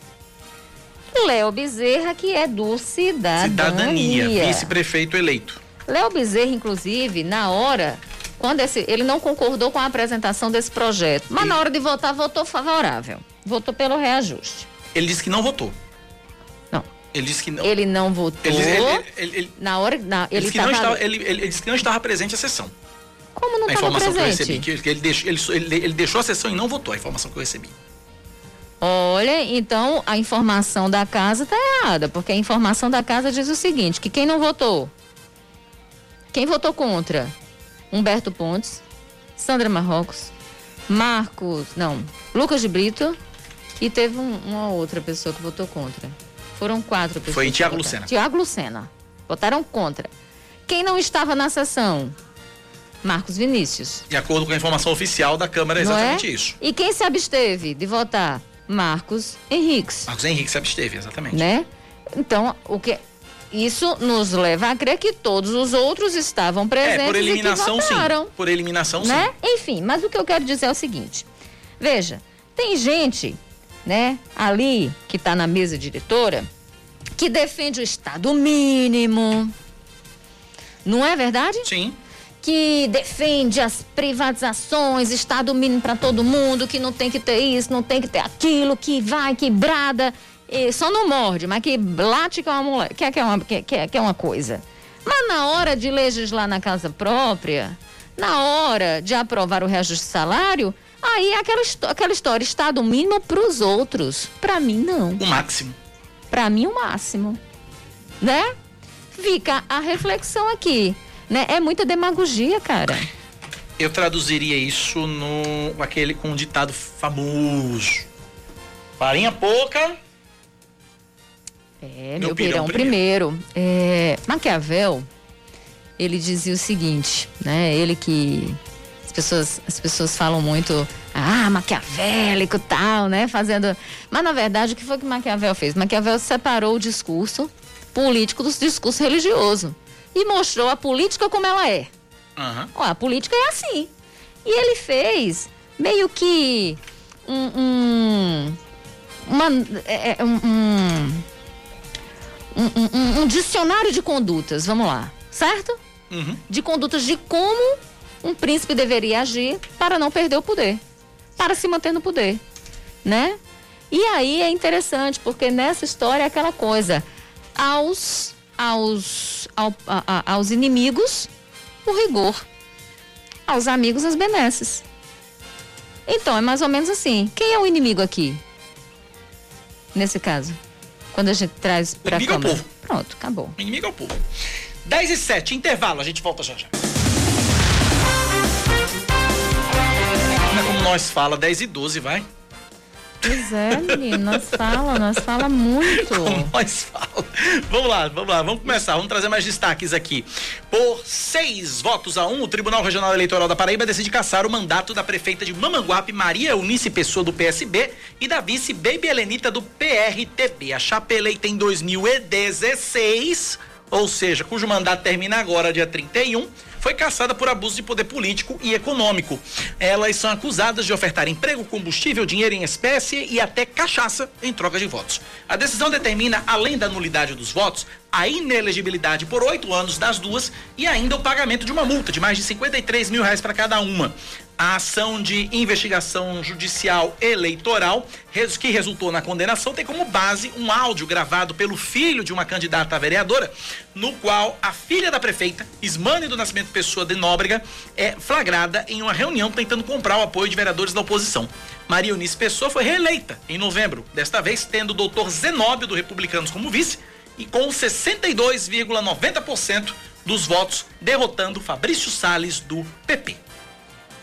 Léo Bezerra, que é do Cidadania. Cidadania, vice-prefeito eleito. Léo Bezerra, inclusive, na hora, quando esse, ele não concordou com a apresentação desse projeto, mas na hora de votar, votou favorável. Votou pelo reajuste. Ele disse que não votou. Não. Ele disse que não. Ele não votou. Ele, ele, na hora. Na, ele, disse estava, ele, ele, disse que não estava presente à sessão. Como não estava presente? A informação que eu recebi, que, que ele, deixou, ele, ele deixou a sessão e não votou, a informação que eu recebi. Olha, então a informação da casa está errada, porque a informação da casa diz o seguinte: que quem não votou quem votou contra? Humberto Pontes, Sandra Marrocos, Marcos, não, Lucas de Brito e teve um, uma outra pessoa que votou contra. Foram quatro pessoas. Foi Tiago Lucena. Tiago Lucena. Votaram contra. Quem não estava na sessão? Marcos Vinícius. De acordo com a informação oficial da Câmara, é exatamente é? isso. E quem se absteve de votar? Marcos Henriques. Marcos Henrique se absteve, exatamente. Né? Então, o que isso nos leva a crer que todos os outros estavam presentes é, por eliminação, e que votaram, sim. Por eliminação, né? sim. Enfim, mas o que eu quero dizer é o seguinte. Veja, tem gente, né, ali que está na mesa diretora, que defende o Estado mínimo. Não é verdade? Sim. Que defende as privatizações, Estado mínimo para todo mundo, que não tem que ter isso, não tem que ter aquilo, que vai, que brada e só não morde, mas que late que é uma mulher, que é, que é, uma, que, é, que é uma coisa. Mas na hora de legislar na casa própria, na hora de aprovar o reajuste de salário, aí é aquela, aquela história, Estado mínimo para os outros. Para mim, não. O máximo. Para mim, o máximo. Né? Fica a reflexão aqui. Né? É muita demagogia, cara. Eu traduziria isso no aquele com um ditado famoso. Farinha pouca, é, meu, meu pirão, pirão primeiro. primeiro. É, Maquiavel, ele dizia o seguinte, né? Ele que as pessoas, as pessoas falam muito, ah, maquiavélico tal, né? Fazendo. Mas na verdade, o que foi que Maquiavel fez? Maquiavel separou o discurso político do discurso religioso e mostrou a política como ela é. Uhum. Ó, a política é assim. E ele fez meio que um, um uma, é, é um, um um, um, um dicionário de condutas, vamos lá, certo? Uhum. De condutas de como um príncipe deveria agir para não perder o poder, para se manter no poder, né? E aí é interessante, porque nessa história é aquela coisa, aos, aos, ao, a, aos inimigos, o rigor, aos amigos, as benesses. Então, é mais ou menos assim. Quem é o inimigo aqui? Nesse caso? Quando a gente traz para cá. Inimigo é o povo. Pronto, acabou. O inimigo é o povo. 10 e 7, intervalo, a gente volta já já. Não é como nós fala, 10 e 12, vai. Pois é, menino, nós fala, nós fala muito. Como nós fala. Vamos lá, vamos lá, vamos começar, vamos trazer mais destaques aqui. Por seis votos a um, o Tribunal Regional Eleitoral da Paraíba decide caçar o mandato da prefeita de Mamanguape, Maria Eunice Pessoa, do PSB, e da vice Baby Helenita, do PRTB. A chapa eleita em 2016, ou seja, cujo mandato termina agora, dia 31, foi caçada por abuso de poder político e econômico. Elas são acusadas de ofertar emprego, combustível, dinheiro em espécie e até cachaça em troca de votos. A decisão determina, além da nulidade dos votos, a inelegibilidade por oito anos das duas e ainda o pagamento de uma multa de mais de 53 mil reais para cada uma. A ação de investigação judicial eleitoral, que resultou na condenação, tem como base um áudio gravado pelo filho de uma candidata a vereadora, no qual a filha da prefeita, Ismane do Nascimento Pessoa de Nóbrega, é flagrada em uma reunião tentando comprar o apoio de vereadores da oposição. Maria Eunice Pessoa foi reeleita em novembro, desta vez tendo o doutor Zenóbio do Republicanos como vice e com 62,90% dos votos, derrotando Fabrício Sales do PP.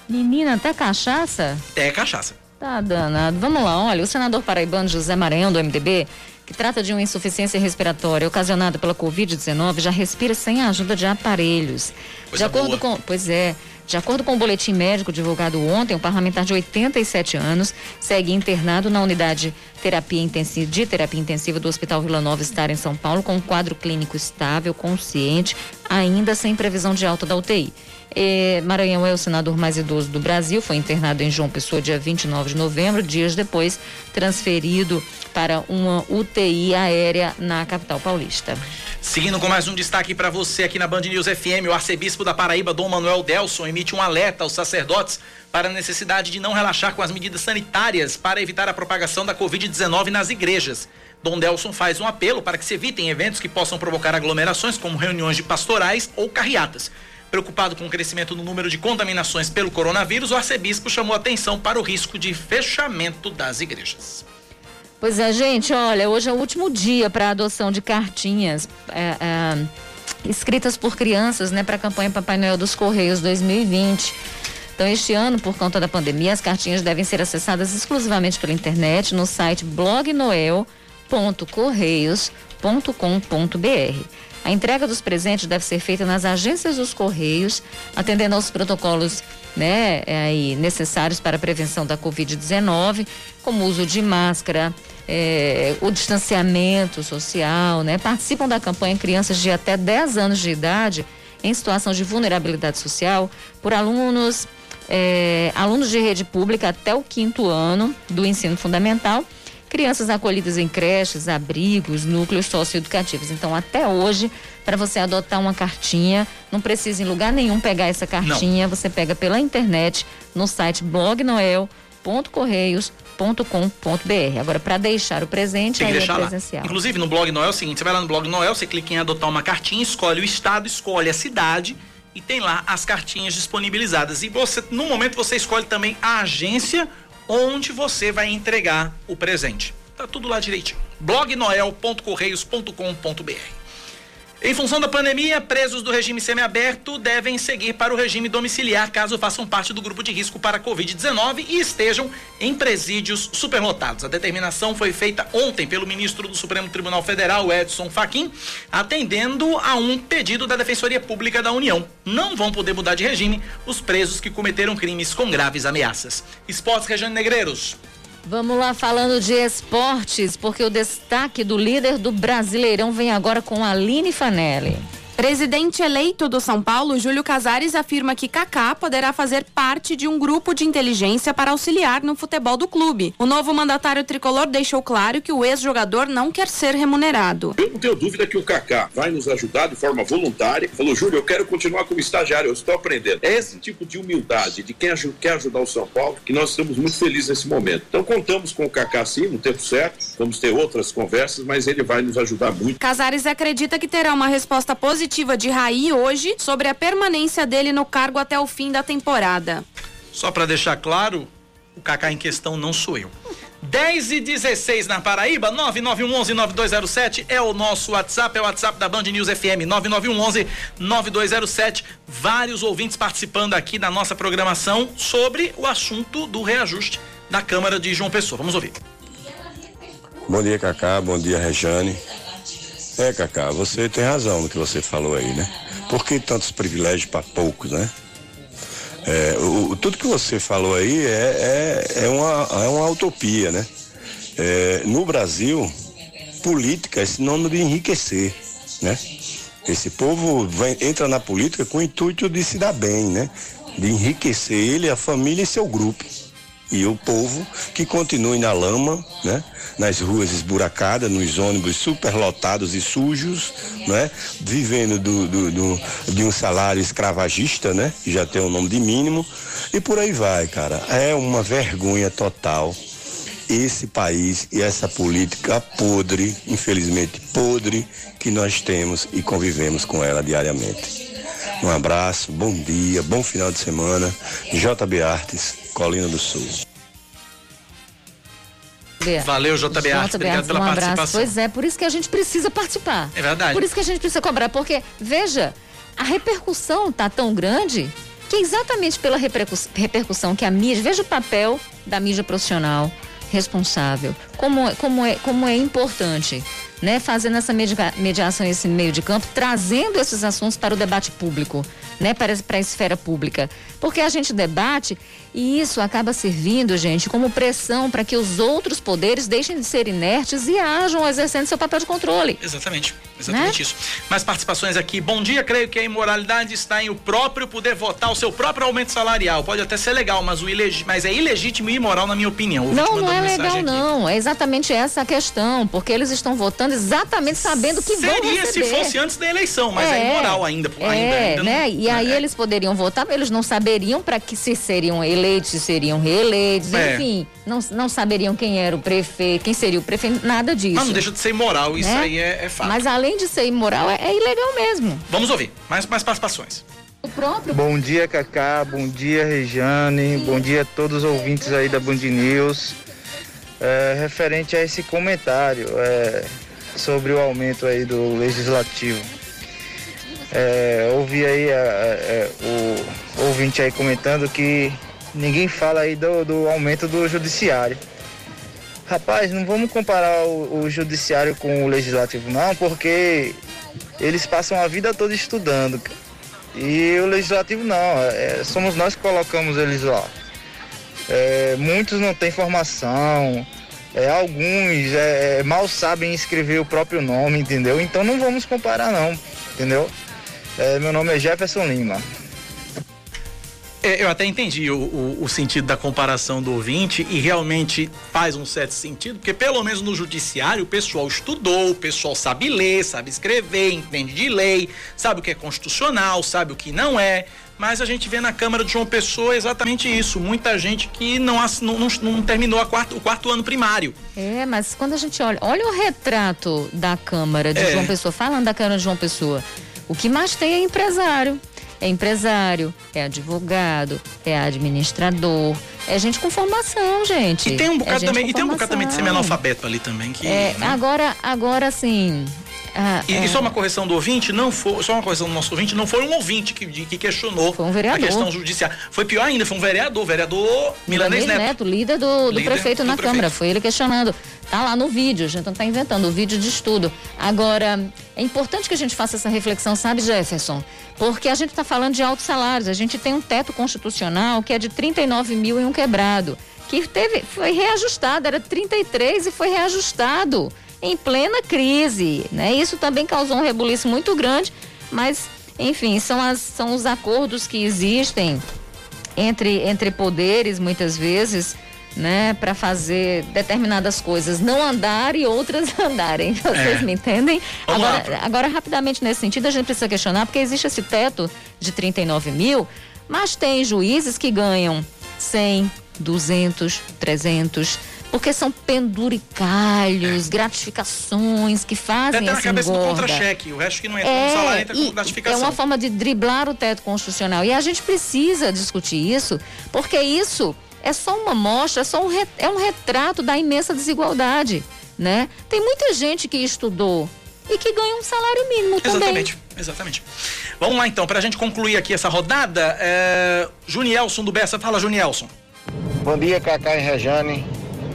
Menina, até cachaça? Até cachaça. Tá danado. Vamos lá, olha, o senador paraibano José Maranhão, do MDB, que trata de uma insuficiência respiratória ocasionada pela Covid-19, já respira sem a ajuda de aparelhos. Coisa de acordo boa. com. Pois é. De acordo com o boletim médico divulgado ontem, o parlamentar de 87 anos segue internado na unidade terapia intensiva, de terapia intensiva do Hospital Vila Nova Estar em São Paulo, com um quadro clínico estável, consciente, ainda sem previsão de alta da UTI. Maranhão é o senador mais idoso do Brasil, foi internado em João Pessoa dia 29 de novembro, dias depois transferido para uma UTI aérea na capital paulista. Seguindo com mais um destaque para você aqui na Band News FM, o arcebispo da Paraíba, Dom Manuel Delson, emite um alerta aos sacerdotes para a necessidade de não relaxar com as medidas sanitárias para evitar a propagação da Covid-19 nas igrejas. Dom Delson faz um apelo para que se evitem eventos que possam provocar aglomerações, como reuniões de pastorais ou carreatas. Preocupado com o crescimento no número de contaminações pelo coronavírus, o arcebispo chamou atenção para o risco de fechamento das igrejas. Pois é, gente, olha, hoje é o último dia para a adoção de cartinhas é, é, escritas por crianças, né, para a campanha Papai Noel dos Correios 2020. Então, este ano, por conta da pandemia, as cartinhas devem ser acessadas exclusivamente pela internet no site blognoel.correios.com.br. A entrega dos presentes deve ser feita nas agências dos Correios, atendendo aos protocolos né, é, aí, necessários para a prevenção da Covid-19, como o uso de máscara, é, o distanciamento social. Né? Participam da campanha crianças de até 10 anos de idade em situação de vulnerabilidade social por alunos, é, alunos de rede pública até o quinto ano do ensino fundamental crianças acolhidas em creches, abrigos, núcleos socioeducativos. Então, até hoje, para você adotar uma cartinha, não precisa em lugar nenhum pegar essa cartinha, não. você pega pela internet no site blognoel.correios.com.br. Agora, para deixar o presente, aí é presencial. Lá. Inclusive, no blog Noel é o seguinte: você vai lá no blog Noel, você clica em adotar uma cartinha, escolhe o estado, escolhe a cidade e tem lá as cartinhas disponibilizadas. E você, no momento, você escolhe também a agência onde você vai entregar o presente. Tá tudo lá direitinho. blognoel.correios.com.br em função da pandemia, presos do regime semiaberto devem seguir para o regime domiciliar caso façam parte do grupo de risco para a Covid-19 e estejam em presídios superlotados. A determinação foi feita ontem pelo ministro do Supremo Tribunal Federal, Edson Fachin, atendendo a um pedido da Defensoria Pública da União. Não vão poder mudar de regime os presos que cometeram crimes com graves ameaças. Esportes Regiane Negreiros. Vamos lá falando de esportes, porque o destaque do líder do Brasileirão vem agora com Aline Fanelli. Presidente eleito do São Paulo, Júlio Casares afirma que Kaká poderá fazer parte de um grupo de inteligência para auxiliar no futebol do clube. O novo mandatário tricolor deixou claro que o ex-jogador não quer ser remunerado. Eu não tenho dúvida que o Kaká vai nos ajudar de forma voluntária. Falou, Júlio, eu quero continuar como estagiário, eu estou aprendendo. É esse tipo de humildade de quem quer ajudar o São Paulo que nós estamos muito felizes nesse momento. Então contamos com o Kaká sim, no tempo certo. Vamos ter outras conversas, mas ele vai nos ajudar muito. Casares acredita que terá uma resposta positiva de Raí hoje sobre a permanência dele no cargo até o fim da temporada. Só para deixar claro, o Kaká em questão não sou eu. 10 e 16 na Paraíba, 9911-9207 é o nosso WhatsApp, é o WhatsApp da Band News FM, 9911-9207. Vários ouvintes participando aqui da nossa programação sobre o assunto do reajuste da Câmara de João Pessoa. Vamos ouvir. Bom dia, Cacá. Bom dia, Rejane. É, Cacá, você tem razão no que você falou aí, né? Por que tantos privilégios para poucos, né? É, o, tudo que você falou aí é, é, é, uma, é uma utopia, né? É, no Brasil, política é sinônimo de enriquecer, né? Esse povo vem, entra na política com o intuito de se dar bem, né? De enriquecer ele, a família e seu grupo. E o povo que continue na lama, né? Nas ruas esburacadas, nos ônibus superlotados e sujos, né? Vivendo do, do, do, de um salário escravagista, né? Que já tem o um nome de mínimo. E por aí vai, cara. É uma vergonha total esse país e essa política podre, infelizmente podre, que nós temos e convivemos com ela diariamente. Um abraço, bom dia, bom final de semana. JB Artes, Colina do Sul. Valeu, JB Artes, obrigado pela um abraço. participação. Pois é, por isso que a gente precisa participar. É verdade. Por isso que a gente precisa cobrar, porque, veja, a repercussão tá tão grande que exatamente pela repercussão que a mídia, veja o papel da mídia profissional, responsável, como, como, é, como é importante, né? Fazendo essa mediação, esse meio de campo, trazendo esses assuntos para o debate público, né? Para, para a esfera pública. Porque a gente debate e isso acaba servindo, gente, como pressão para que os outros poderes deixem de ser inertes e ajam exercendo seu papel de controle. Exatamente, exatamente né? isso. Mais participações aqui. Bom dia, creio que a imoralidade está em o próprio poder votar o seu próprio aumento salarial. Pode até ser legal, mas, o mas é ilegítimo e imoral, na minha opinião. O não, não é legal, não. É exatamente essa a questão, porque eles estão votando exatamente sabendo que Seria vão receber. se fosse antes da eleição, mas é, é imoral ainda. É, ainda, ainda né? Não... e aí é. eles poderiam votar, eles não saberiam para que se seriam eleitos se seriam reeleitos, é. enfim, não, não saberiam quem era o prefeito, quem seria o prefeito, nada disso. Mas não deixa de ser imoral, isso né? aí é, é fato. Mas além de ser imoral, é, é ilegal mesmo. Vamos ouvir, mais, mais participações. O próprio... Bom dia, Cacá, bom dia, Rejane, Sim. bom dia a todos os ouvintes aí da Band News. É, referente a esse comentário é, sobre o aumento aí do legislativo. É, ouvi aí a, a, a, o ouvinte aí comentando que ninguém fala aí do, do aumento do judiciário. Rapaz, não vamos comparar o, o, judiciário com o legislativo não, porque eles passam a vida toda estudando. E o legislativo não, é, somos nós que colocamos eles lá. É, muitos não têm formação, é, alguns é, mal sabem escrever o próprio nome, entendeu? Então não vamos comparar não, entendeu? É, meu nome é Jefferson Lima. É, eu até entendi o, o, o, sentido da comparação do ouvinte e realmente faz um certo sentido, porque pelo menos no judiciário o pessoal estudou, o pessoal sabe ler, sabe escrever, entende de lei, sabe o que é constitucional, sabe o que não é. Mas a gente vê na Câmara de João Pessoa exatamente isso. Muita gente que não, não, não, não terminou quarto, o quarto ano primário. É, mas quando a gente olha, olha o retrato da Câmara de é. João Pessoa, falando da Câmara de João Pessoa, o que mais tem é empresário é empresário, é advogado, é administrador, é gente com formação, gente. E tem um bocado, é também, e tem um bocado também de semi-analfabeto ali também. Que, é, né? agora, agora assim, ah, e, é. e, só uma correção do ouvinte, não foi, só uma correção do nosso ouvinte, não foi um ouvinte que, que questionou foi um vereador. a questão judicial. Foi pior ainda, foi um vereador, vereador Milanês Neto. Neto. líder do, do líder prefeito do na prefeito. Câmara, foi ele questionando. Tá lá no vídeo, a gente não tá inventando, o vídeo de estudo. Agora, é importante que a gente faça essa reflexão, sabe, Jefferson? Porque a gente está falando de altos salários, a gente tem um teto constitucional que é de 39 mil e um quebrado, que teve, foi reajustado, era 33 e foi reajustado em plena crise, né? Isso também causou um rebuliço muito grande, mas enfim, são, as, são os acordos que existem entre, entre poderes, muitas vezes, né, para fazer determinadas coisas não andar e outras andarem. Vocês é. me entendem? agora, agora, rapidamente nesse sentido, a gente precisa questionar, porque existe esse teto de 39 mil, mas tem juízes que ganham 100, 200, 300 porque são penduricalhos, é. gratificações que fazem Até essa cabeça engorda. do contra-cheque, o resto que não entra é, no salário entra com gratificação. É uma forma de driblar o teto constitucional. E a gente precisa discutir isso, porque isso é só uma mostra, é, só um, é um retrato da imensa desigualdade, né? Tem muita gente que estudou e que ganha um salário mínimo também. Exatamente, exatamente. Vamos lá então, para a gente concluir aqui essa rodada, é... Junielson do Bessa, fala Junielson. Bom dia, Cacá e Rejane.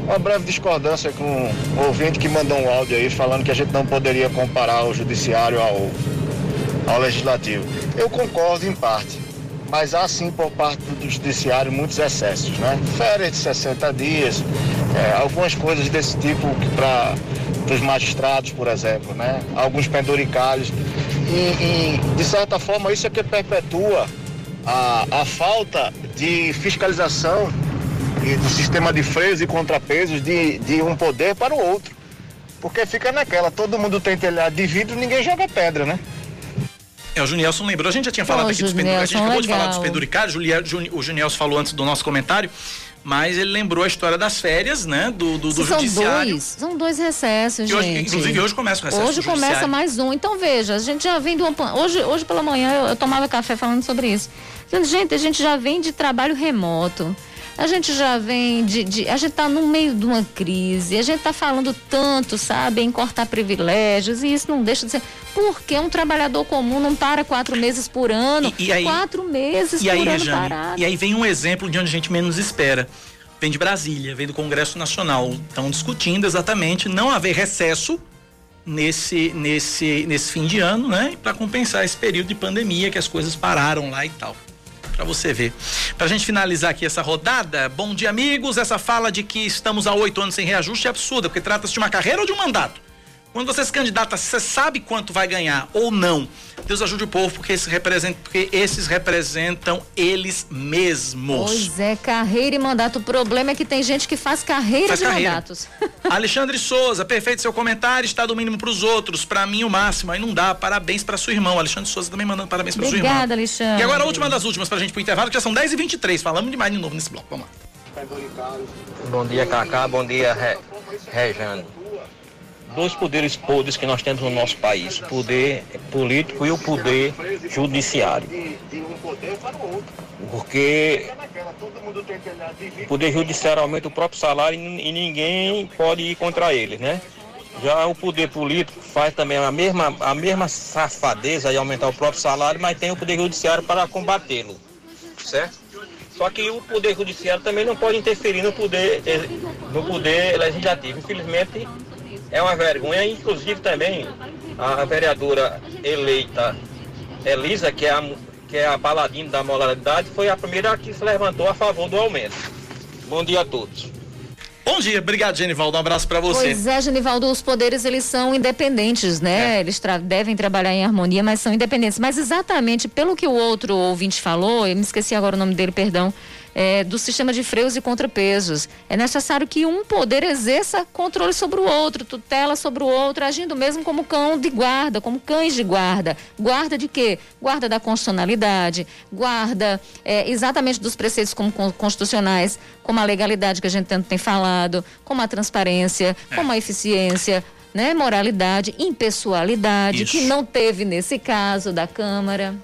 Uma breve discordância com o ouvinte que mandou um áudio aí falando que a gente não poderia comparar o judiciário ao, ao legislativo. Eu concordo em parte, mas há sim por parte do judiciário muitos excessos, né? Férias de 60 dias, é, algumas coisas desse tipo para os magistrados, por exemplo, né? Alguns penduricalhos. e, e, de certa forma, isso é que perpetua a, a falta de fiscalização e do sistema de freios e contrapesos de, de um poder para o outro. Porque fica naquela, todo mundo tem telhado de vidro, ninguém joga pedra, né? É, o Junielson lembrou, a gente já tinha falado Pô, aqui dos penduricários, a gente acabou de legal. falar dos penduricários, Julia- Juni- o Junielson falou antes do nosso comentário, mas ele lembrou a história das férias, né, do, do, do são judiciário. dois, são dois recessos, E hoje- gente. inclusive, hoje começa o recesso Hoje começa mais um. Então veja, a gente já vem de uma hoje hoje pela manhã eu, eu tomava café falando sobre isso. Gente, a gente já vem de trabalho remoto. A gente já vem de, de- a gente tá no meio de uma crise. A gente tá falando tanto, sabe, em cortar privilégios e isso não deixa de ser. Porque um trabalhador comum não para quatro meses por ano. E- e aí- quatro meses E aí, por ano Rejane, parado. e aí vem um exemplo de onde a gente menos espera. Vem de Brasília, vem do Congresso Nacional. Estão discutindo exatamente não haver recesso nesse, nesse, nesse fim de ano, né? Para compensar esse período de pandemia que as coisas pararam lá e tal. Pra você ver. Pra gente finalizar aqui essa rodada, bom dia, amigos. Essa fala de que estamos há oito anos sem reajuste é absurda, porque trata-se de uma carreira ou de um mandato. Quando você se candidata, você sabe quanto vai ganhar ou não. Deus ajude o povo, porque, esse representa, porque esses representam eles mesmos. Pois é, carreira e mandato. O problema é que tem gente que faz carreira Faz de carreira. mandatos. Alexandre Souza, perfeito seu comentário, está do mínimo para os outros, para mim o máximo, aí não dá. Parabéns para sua irmã. O Alexandre Souza também mandando parabéns para sua irmã. Obrigada, Alexandre. E agora a última das últimas pra gente pro intervalo, que já são 10 e 23 Falamos demais de novo nesse bloco. Vamos lá. Bom dia, Cacá. Bom dia, Re... Rejane. Dois poderes podres que nós temos no nosso país: o poder político e o poder judiciário. Porque o poder judiciário aumenta o próprio salário e ninguém pode ir contra ele, né? Já o poder político faz também a mesma, a mesma safadeza de aumentar o próprio salário, mas tem o poder judiciário para combatê-lo, certo? Só que o poder judiciário também não pode interferir no poder, eh, no poder legislativo. Infelizmente, é uma vergonha. Inclusive também a vereadora eleita Elisa, que é a, que é a paladina da moralidade, foi a primeira que se levantou a favor do aumento. Bom dia a todos. Bom dia, obrigado, Genivaldo. Um abraço para você. Pois é, Genivaldo, os poderes eles são independentes, né? Eles tra- devem trabalhar em harmonia, mas são independentes. Mas exatamente pelo que o outro ouvinte falou, eu me esqueci agora o nome dele, perdão, é, do sistema de freios e contrapesos. É necessário que um poder exerça controle sobre o outro, tutela sobre o outro, agindo mesmo como cão de guarda, como cães de guarda. Guarda de quê? Guarda da constitucionalidade, guarda é, exatamente dos preceitos como con- constitucionais, como a legalidade que a gente tanto tem falado, como a transparência, como a eficiência. Né, moralidade, impessoalidade, Isso. que não teve nesse caso da Câmara.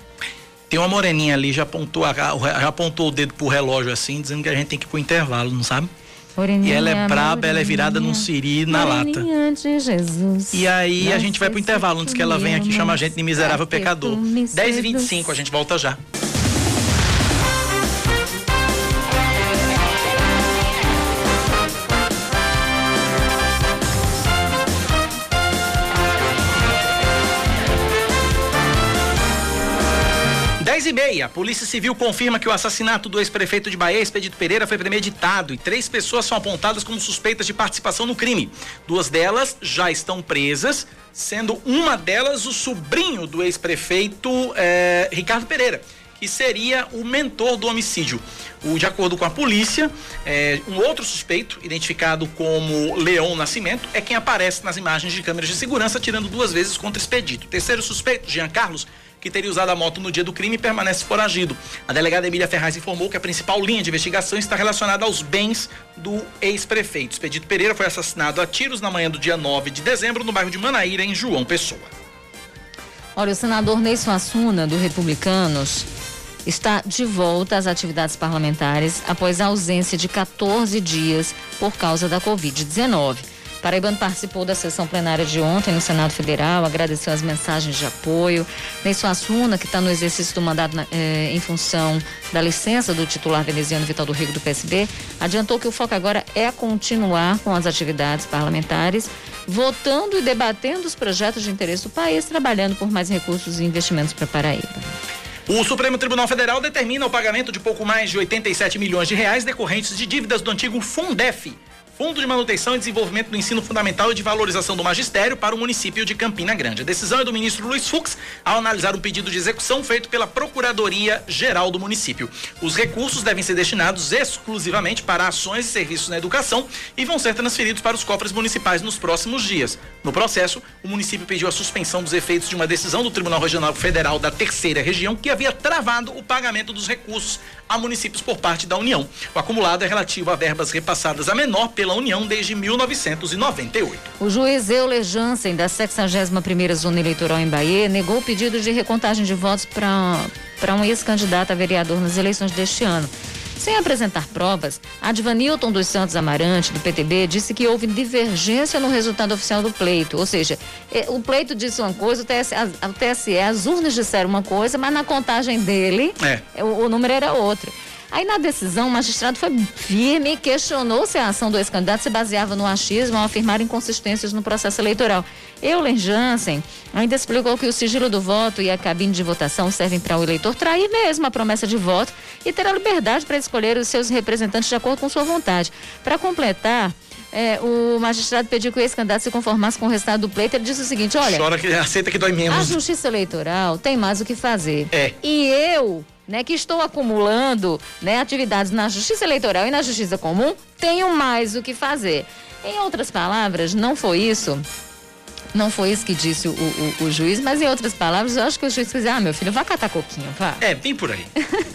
Tem uma moreninha ali, já apontou, a- já apontou o dedo pro relógio assim, dizendo que a gente tem que ir pro intervalo, não sabe? E ela é braba, ela é virada num siri na lata. Moreninha de Jesus. E aí a gente vai pro intervalo antes que ela venha aqui e chama a gente de miserável pecador. tu me 10 e seduz. 25 a gente volta já. E meia, a Polícia Civil confirma que o assassinato do ex-prefeito de Bahia, Expedito Pereira, foi premeditado e três pessoas são apontadas como suspeitas de participação no crime. Duas delas já estão presas, sendo uma delas o sobrinho do ex-prefeito eh, Ricardo Pereira, que seria o mentor do homicídio. O, de acordo com a polícia, eh, um outro suspeito, identificado como Leão Nascimento, é quem aparece nas imagens de câmeras de segurança, tirando duas vezes contra Expedito. O terceiro suspeito, Jean Carlos, que teria usado a moto no dia do crime, permanece foragido. A delegada Emília Ferraz informou que a principal linha de investigação está relacionada aos bens do ex-prefeito. Expedito Pereira foi assassinado a tiros na manhã do dia 9 de dezembro no bairro de Manaíra, em João Pessoa. Olha, o senador Ney Suassuna, do Republicanos, está de volta às atividades parlamentares após a ausência de 14 dias por causa da Covid-19. Paraibano participou da sessão plenária de ontem no Senado Federal, agradeceu as mensagens de apoio. Ney Suassuna, que está no exercício do mandato na- eh, em função da licença do titular veneziano Vital do Rigo do PSB, adiantou que o foco agora é continuar com as atividades parlamentares, votando e debatendo os projetos de interesse do país, trabalhando por mais recursos e investimentos para Paraíba. O Supremo Tribunal Federal determina o pagamento de pouco mais de 87 milhões de reais decorrentes de dívidas do antigo Fundef, Fundo de Manutenção e Desenvolvimento do Ensino Fundamental e de Valorização do Magistério para o município de Campina Grande. A decisão é do ministro Luiz Fux ao analisar um pedido de execução feito pela Procuradoria Geral do município. Os recursos devem ser destinados exclusivamente para ações e serviços na educação e vão ser transferidos para os cofres municipais nos próximos dias. No processo, o município pediu a suspensão dos efeitos de uma decisão do Tribunal Regional Federal da Terceira Região que havia travado o pagamento dos recursos a municípios por parte da União. O acumulado é relativo a verbas repassadas a menor pela União desde 1998. O juiz Euler Jansen, da 61ª Zona Eleitoral em Bahia, negou o pedido de recontagem de votos para um ex-candidato a vereador nas eleições deste ano. Sem apresentar provas, Advanilton dos Santos Amarante, do PTB, disse que houve divergência no resultado oficial do pleito. Ou seja, é, o pleito disse uma coisa, o TSE, o TSE as urnas disseram uma coisa, mas na contagem dele, é. o, o número era outro. Aí na decisão, o magistrado foi firme e questionou se a ação do ex-candidato se baseava no achismo ao afirmar inconsistências no processo eleitoral. Euler Jansen ainda explicou que o sigilo do voto e a cabine de votação servem para o eleitor trair mesmo a promessa de voto e ter a liberdade para escolher os seus representantes de acordo com sua vontade. Para completar, é, o magistrado pediu que o ex-candidato se conformasse com o resultado do pleito. Ele disse o seguinte: olha. Chora que aceita que dói menos. A justiça eleitoral tem mais o que fazer. É. E eu né, que estou acumulando né, atividades na Justiça Eleitoral e na Justiça Comum, tenho mais o que fazer. Em outras palavras, não foi isso. Não foi isso que disse o, o, o juiz, mas em outras palavras, eu acho que o juiz quis dizer, ah, meu filho, vá catar coquinho, vá. É, bem por aí.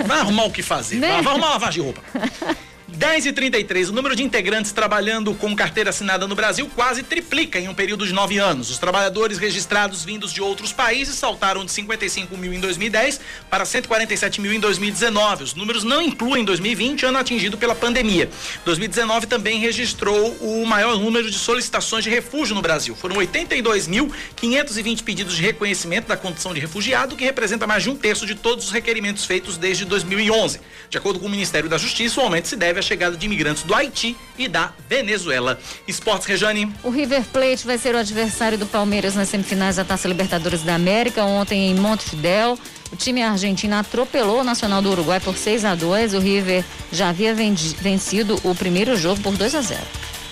Vai arrumar o que fazer, né? vai arrumar uma lavagem de roupa. 10 e 33 o número de integrantes trabalhando com carteira assinada no Brasil quase triplica em um período de nove anos. Os trabalhadores registrados vindos de outros países saltaram de 55 mil em 2010 para 147 mil em 2019. Os números não incluem 2020, ano atingido pela pandemia. 2019 também registrou o maior número de solicitações de refúgio no Brasil. Foram 82.520 pedidos de reconhecimento da condição de refugiado, que representa mais de um terço de todos os requerimentos feitos desde 2011. De acordo com o Ministério da Justiça, o aumento se deve a chegada de imigrantes do Haiti e da Venezuela. Esportes Rejane. O River Plate vai ser o adversário do Palmeiras nas semifinais da Taça Libertadores da América, ontem em Montevidéu. O time argentino atropelou o Nacional do Uruguai por 6 a 2 O River já havia vencido o primeiro jogo por 2 a 0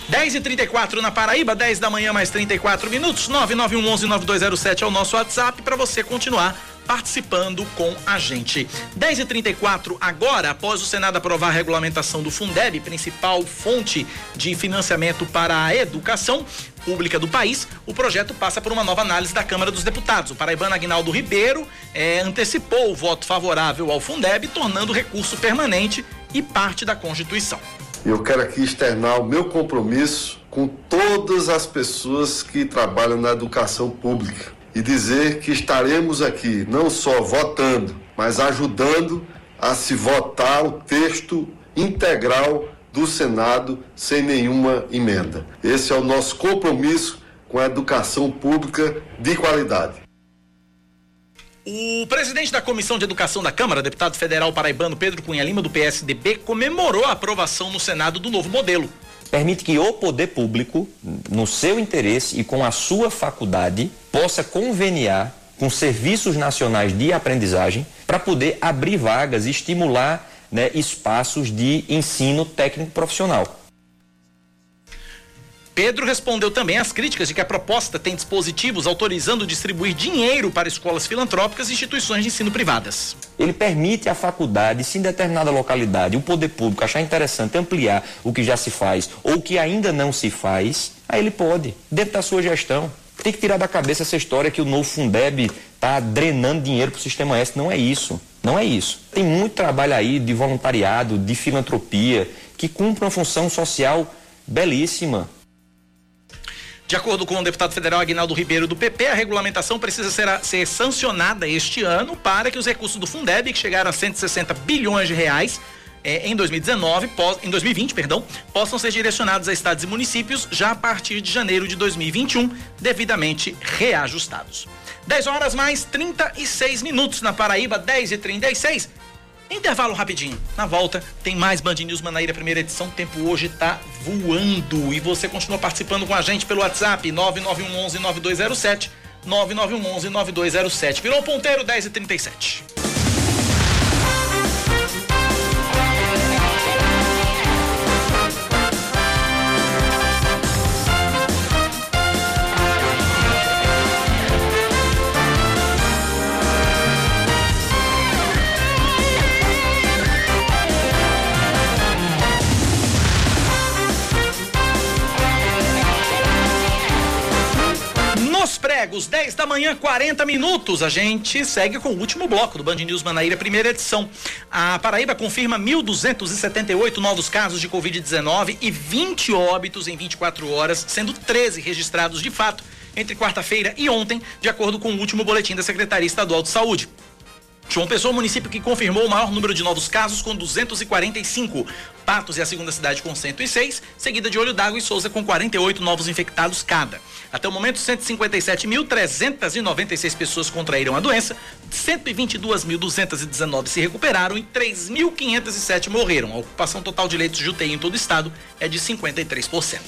10 e 34 na Paraíba, 10 da manhã, mais 34 minutos. 99111 9207 é o nosso WhatsApp para você continuar participando com a gente. 10 e 34 agora, após o Senado aprovar a regulamentação do Fundeb, principal fonte de financiamento para a educação pública do país, o projeto passa por uma nova análise da Câmara dos Deputados. O paraibano Agnaldo Ribeiro eh, antecipou o voto favorável ao Fundeb, tornando o recurso permanente e parte da Constituição. Eu quero aqui externar o meu compromisso com todas as pessoas que trabalham na educação pública e dizer que estaremos aqui não só votando, mas ajudando a se votar o texto integral do Senado sem nenhuma emenda. Esse é o nosso compromisso com a educação pública de qualidade. O presidente da Comissão de Educação da Câmara, deputado federal paraibano Pedro Cunha Lima, do PSDB, comemorou a aprovação no Senado do novo modelo permite que o poder público, no seu interesse e com a sua faculdade, possa conveniar com serviços nacionais de aprendizagem para poder abrir vagas e estimular né, espaços de ensino técnico profissional. Pedro respondeu também às críticas de que a proposta tem dispositivos autorizando distribuir dinheiro para escolas filantrópicas e instituições de ensino privadas. Ele permite à faculdade, se em determinada localidade o poder público achar interessante ampliar o que já se faz ou o que ainda não se faz, aí ele pode, dentro da sua gestão. Tem que tirar da cabeça essa história que o novo Fundeb está drenando dinheiro para o Sistema S. Não é isso. Não é isso. Tem muito trabalho aí de voluntariado, de filantropia, que cumpre uma função social belíssima. De acordo com o deputado federal Aguinaldo Ribeiro do PP, a regulamentação precisa ser, ser sancionada este ano para que os recursos do Fundeb, que chegaram a 160 bilhões de reais, é, em 2019, pós, em 2020, perdão, possam ser direcionados a estados e municípios já a partir de janeiro de 2021, devidamente reajustados. 10 horas mais 36 minutos na Paraíba, 10 e 36. Intervalo rapidinho. Na volta tem mais Band News Manaíra, primeira edição. O tempo hoje tá voando. E você continua participando com a gente pelo WhatsApp 9911 9207. 9911 9207. Virou ponteiro 10 e 37. 10 da manhã, 40 minutos. A gente segue com o último bloco do Band News Manaíra, primeira edição. A Paraíba confirma 1.278 novos casos de Covid-19 e 20 óbitos em 24 horas, sendo 13 registrados de fato entre quarta-feira e ontem, de acordo com o último boletim da Secretaria Estadual de Saúde. João Pessoa, município que confirmou o maior número de novos casos, com 245. Patos é a segunda cidade com 106, seguida de Olho d'Água e Souza com 48 novos infectados cada. Até o momento, 157.396 pessoas contraíram a doença, 122.219 se recuperaram e 3.507 morreram. A ocupação total de leitos de UTI em todo o estado é de 53%.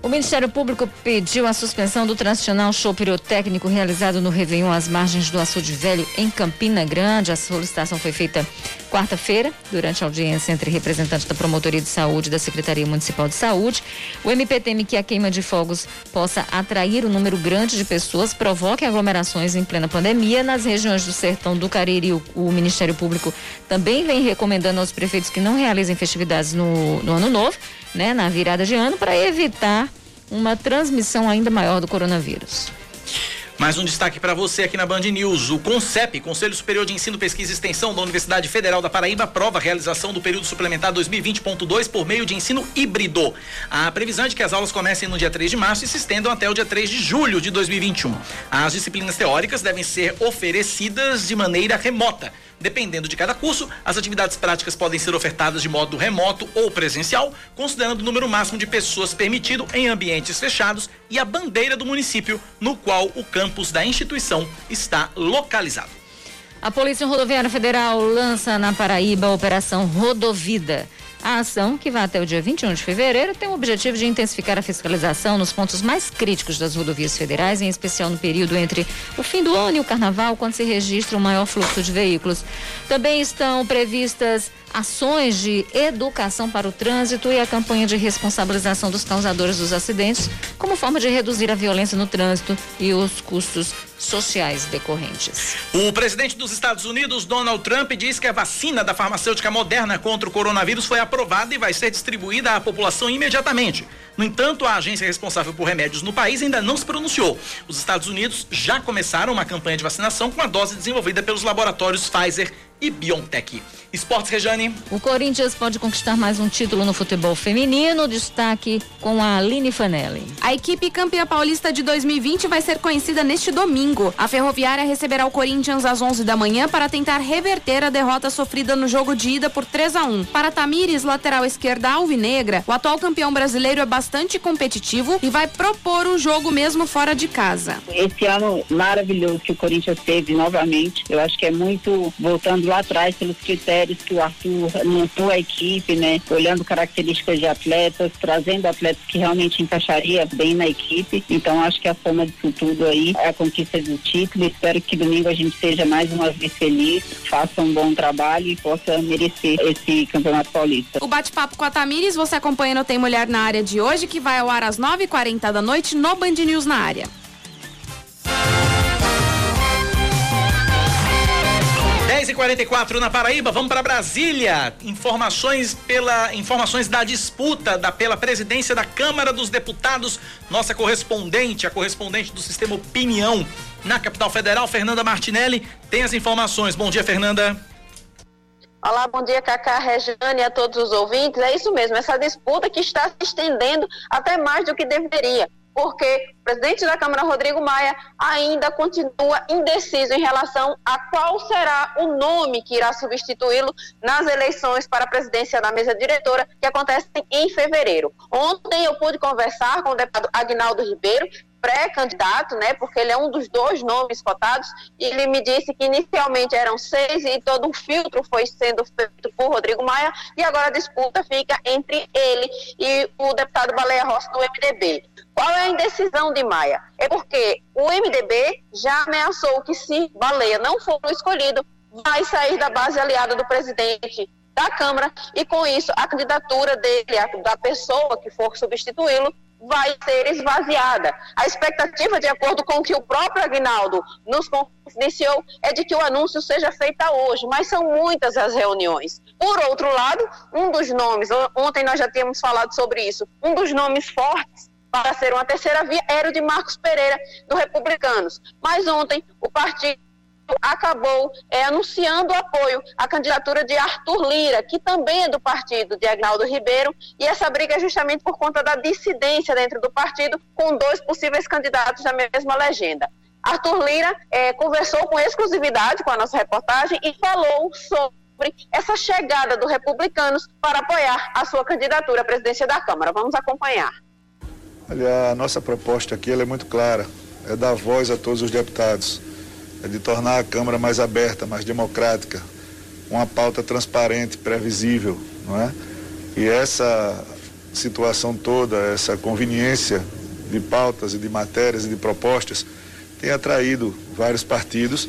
O Ministério Público pediu a suspensão do tradicional show pirotécnico realizado no Réveillon às margens do Açude Velho, em Campina Grande. A solicitação foi feita quarta-feira, durante a audiência entre representantes da Promotoria de Saúde e da Secretaria Municipal de Saúde. O MP teme que a queima de fogos possa atrair um número grande de pessoas, provoque aglomerações em plena pandemia. Nas regiões do Sertão do Cariri, o, o Ministério Público também vem recomendando aos prefeitos que não realizem festividades no, no Ano Novo né, na virada de ano para evitar uma transmissão ainda maior do coronavírus. Mais um destaque para você aqui na Band News. O CONCEP, Conselho Superior de Ensino, Pesquisa e Extensão da Universidade Federal da Paraíba, aprova a realização do período suplementar 2020.2 por meio de ensino híbrido. A previsão é de que as aulas comecem no dia 3 de março e se estendam até o dia 3 de julho de 2021. As disciplinas teóricas devem ser oferecidas de maneira remota Dependendo de cada curso, as atividades práticas podem ser ofertadas de modo remoto ou presencial, considerando o número máximo de pessoas permitido em ambientes fechados e a bandeira do município no qual o campus da instituição está localizado. A Polícia Rodoviária Federal lança na Paraíba a Operação Rodovida. A ação, que vai até o dia 21 de fevereiro, tem o objetivo de intensificar a fiscalização nos pontos mais críticos das rodovias federais, em especial no período entre o fim do ano e o carnaval, quando se registra o maior fluxo de veículos. Também estão previstas ações de educação para o trânsito e a campanha de responsabilização dos causadores dos acidentes, como forma de reduzir a violência no trânsito e os custos sociais decorrentes. O presidente dos Estados Unidos, Donald Trump, diz que a vacina da farmacêutica Moderna contra o coronavírus foi aprovada e vai ser distribuída à população imediatamente. No entanto, a agência responsável por remédios no país ainda não se pronunciou. Os Estados Unidos já começaram uma campanha de vacinação com a dose desenvolvida pelos laboratórios Pfizer e BioNTech. Esportes, Rejane. O Corinthians pode conquistar mais um título no futebol feminino. Destaque com a Aline Fanelli. A equipe campeã paulista de 2020 vai ser conhecida neste domingo. A Ferroviária receberá o Corinthians às 11 da manhã para tentar reverter a derrota sofrida no jogo de ida por 3 a 1. Para Tamires, lateral esquerda alvinegra, o atual campeão brasileiro é bastante competitivo e vai propor o jogo mesmo fora de casa. Esse ano maravilhoso que o Corinthians teve novamente, eu acho que é muito voltando lá atrás pelos critérios que o Arthur montou a equipe, né? Olhando características de atletas, trazendo atletas que realmente encaixaria bem na equipe. Então acho que a soma disso tudo aí é a conquista do título. Espero que domingo a gente seja mais uma vez feliz, faça um bom trabalho e possa merecer esse Campeonato Paulista. O bate-papo com a Tamires você acompanha no Tem Mulher na área de hoje, que vai ao ar às 9h40 da noite no Band News na área. 10 e 44 na Paraíba, vamos para Brasília. Informações pela informações da disputa da pela presidência da Câmara dos Deputados. Nossa correspondente, a correspondente do Sistema Opinião na capital federal, Fernanda Martinelli, tem as informações. Bom dia, Fernanda. Olá, bom dia, Cacá, Regiane a todos os ouvintes. É isso mesmo, essa disputa que está se estendendo até mais do que deveria porque o presidente da Câmara, Rodrigo Maia, ainda continua indeciso em relação a qual será o nome que irá substituí-lo nas eleições para a presidência da mesa diretora, que acontecem em fevereiro. Ontem eu pude conversar com o deputado Agnaldo Ribeiro, pré-candidato, né, porque ele é um dos dois nomes cotados, e ele me disse que inicialmente eram seis e todo um filtro foi sendo feito por Rodrigo Maia, e agora a disputa fica entre ele e o deputado Baleia Rossi do MDB. Qual é a indecisão de Maia? É porque o MDB já ameaçou que se Baleia não for escolhido, vai sair da base aliada do presidente da Câmara e com isso a candidatura dele, a, da pessoa que for substituí-lo, vai ser esvaziada. A expectativa, de acordo com o que o próprio Agnaldo nos confidenciou, é de que o anúncio seja feito hoje, mas são muitas as reuniões. Por outro lado, um dos nomes, ontem nós já tínhamos falado sobre isso, um dos nomes fortes para ser uma terceira via era o de Marcos Pereira, do Republicanos. Mas ontem o partido acabou é, anunciando apoio à candidatura de Arthur Lira, que também é do partido de Agnaldo Ribeiro, e essa briga é justamente por conta da dissidência dentro do partido, com dois possíveis candidatos da mesma legenda. Arthur Lira é, conversou com exclusividade com a nossa reportagem e falou sobre essa chegada do Republicanos para apoiar a sua candidatura à presidência da Câmara. Vamos acompanhar. Olha, a nossa proposta aqui é muito clara, é dar voz a todos os deputados, é de tornar a Câmara mais aberta, mais democrática, uma pauta transparente, previsível, não é? E essa situação toda, essa conveniência de pautas e de matérias e de propostas tem atraído vários partidos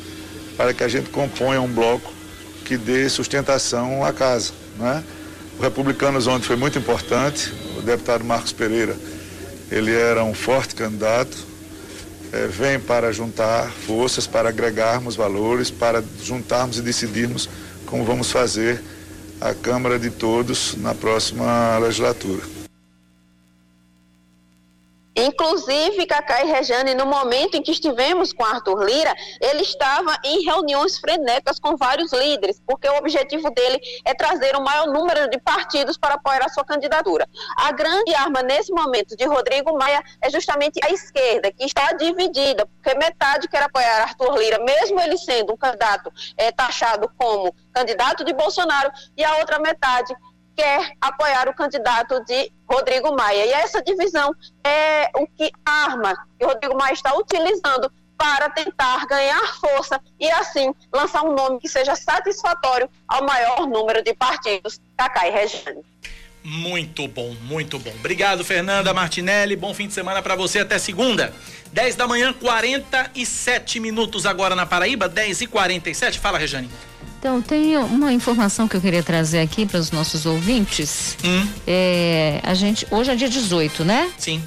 para que a gente componha um bloco que dê sustentação à casa, não é? O Republicanos ontem foi muito importante, o deputado Marcos Pereira ele era um forte candidato, é, vem para juntar forças, para agregarmos valores, para juntarmos e decidirmos como vamos fazer a Câmara de Todos na próxima legislatura. Inclusive, Cacá e Rejane, no momento em que estivemos com Arthur Lira, ele estava em reuniões frenéticas com vários líderes, porque o objetivo dele é trazer o maior número de partidos para apoiar a sua candidatura. A grande arma nesse momento de Rodrigo Maia é justamente a esquerda, que está dividida, porque metade quer apoiar Arthur Lira, mesmo ele sendo um candidato é, taxado como candidato de Bolsonaro, e a outra metade quer apoiar o candidato de Rodrigo Maia. E essa divisão é o que arma que Rodrigo Maia está utilizando para tentar ganhar força e assim lançar um nome que seja satisfatório ao maior número de partidos, Cacá e Regiane. Muito bom, muito bom. Obrigado, Fernanda Martinelli. Bom fim de semana para você até segunda. 10 da manhã, 47 minutos agora na Paraíba, 10 e 47 Fala, Rejane. Então, tem uma informação que eu queria trazer aqui para os nossos ouvintes. Hum. É, a gente, hoje é dia 18, né? Sim.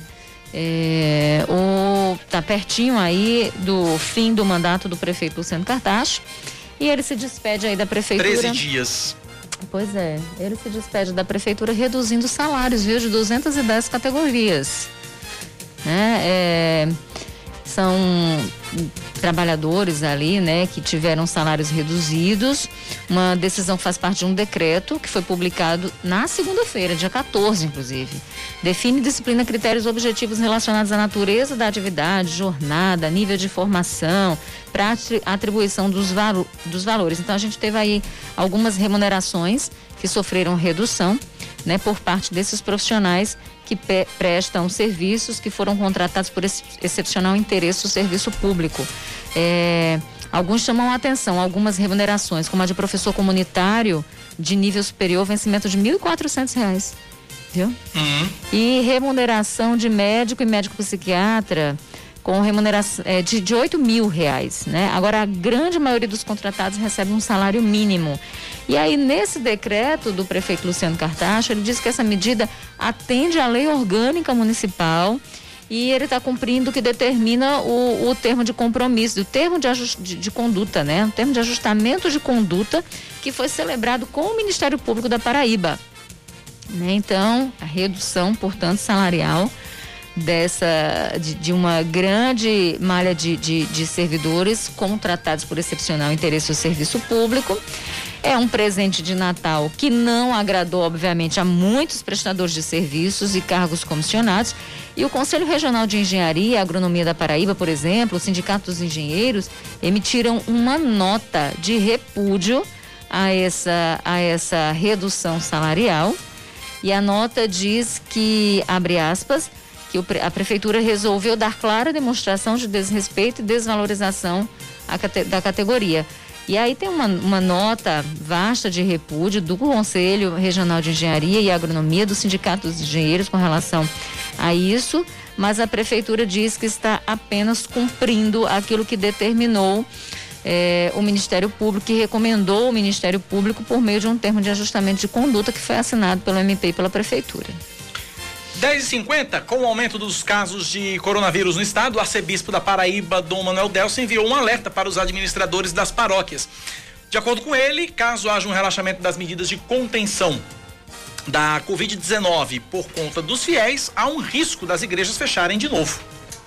É, o, tá pertinho aí do fim do mandato do prefeito Luciano Cartacho. E ele se despede aí da prefeitura. 13 dias. Pois é, ele se despede da prefeitura reduzindo salários, viu, de 210 categorias. Né? É, são trabalhadores ali, né, que tiveram salários reduzidos. Uma decisão faz parte de um decreto que foi publicado na segunda-feira, dia 14, inclusive. Define disciplina, critérios objetivos relacionados à natureza da atividade, jornada, nível de formação, para atribuição dos, valo, dos valores. Então a gente teve aí algumas remunerações que sofreram redução, né, por parte desses profissionais que prestam serviços que foram contratados por esse excepcional interesse do serviço público. É, alguns chamam a atenção, algumas remunerações, como a de professor comunitário de nível superior, vencimento de R$ 1.400, viu? Uhum. E remuneração de médico e médico psiquiatra com remuneração é, de, de 8 mil reais, né? Agora, a grande maioria dos contratados recebe um salário mínimo. E aí, nesse decreto do prefeito Luciano Cartacho, ele diz que essa medida atende à lei orgânica municipal e ele está cumprindo o que determina o, o termo de compromisso, o termo de, ajust, de, de, conduta, né? O termo de ajustamento de conduta que foi celebrado com o Ministério Público da Paraíba. Né? Então, a redução, portanto, salarial dessa de, de uma grande malha de, de, de, servidores contratados por excepcional interesse do serviço público. É um presente de Natal que não agradou, obviamente, a muitos prestadores de serviços e cargos comissionados. E o Conselho Regional de Engenharia e Agronomia da Paraíba, por exemplo, o Sindicato dos Engenheiros, emitiram uma nota de repúdio a essa, a essa redução salarial. E a nota diz que, abre aspas, que a prefeitura resolveu dar clara demonstração de desrespeito e desvalorização da categoria. E aí tem uma, uma, nota vasta de repúdio do Conselho Regional de Engenharia e Agronomia, do Sindicato dos Engenheiros com relação a isso, mas a Prefeitura diz que está apenas cumprindo aquilo que determinou eh, o Ministério Público, que recomendou o Ministério Público por meio de um termo de ajustamento de conduta que foi assinado pelo MP e pela Prefeitura. 10h50, com o aumento dos casos de coronavírus no estado, o arcebispo da Paraíba, Dom Manuel Delcio, enviou um alerta para os administradores das paróquias. De acordo com ele, caso haja um relaxamento das medidas de contenção da Covid-19 por conta dos fiéis, há um risco das igrejas fecharem de novo.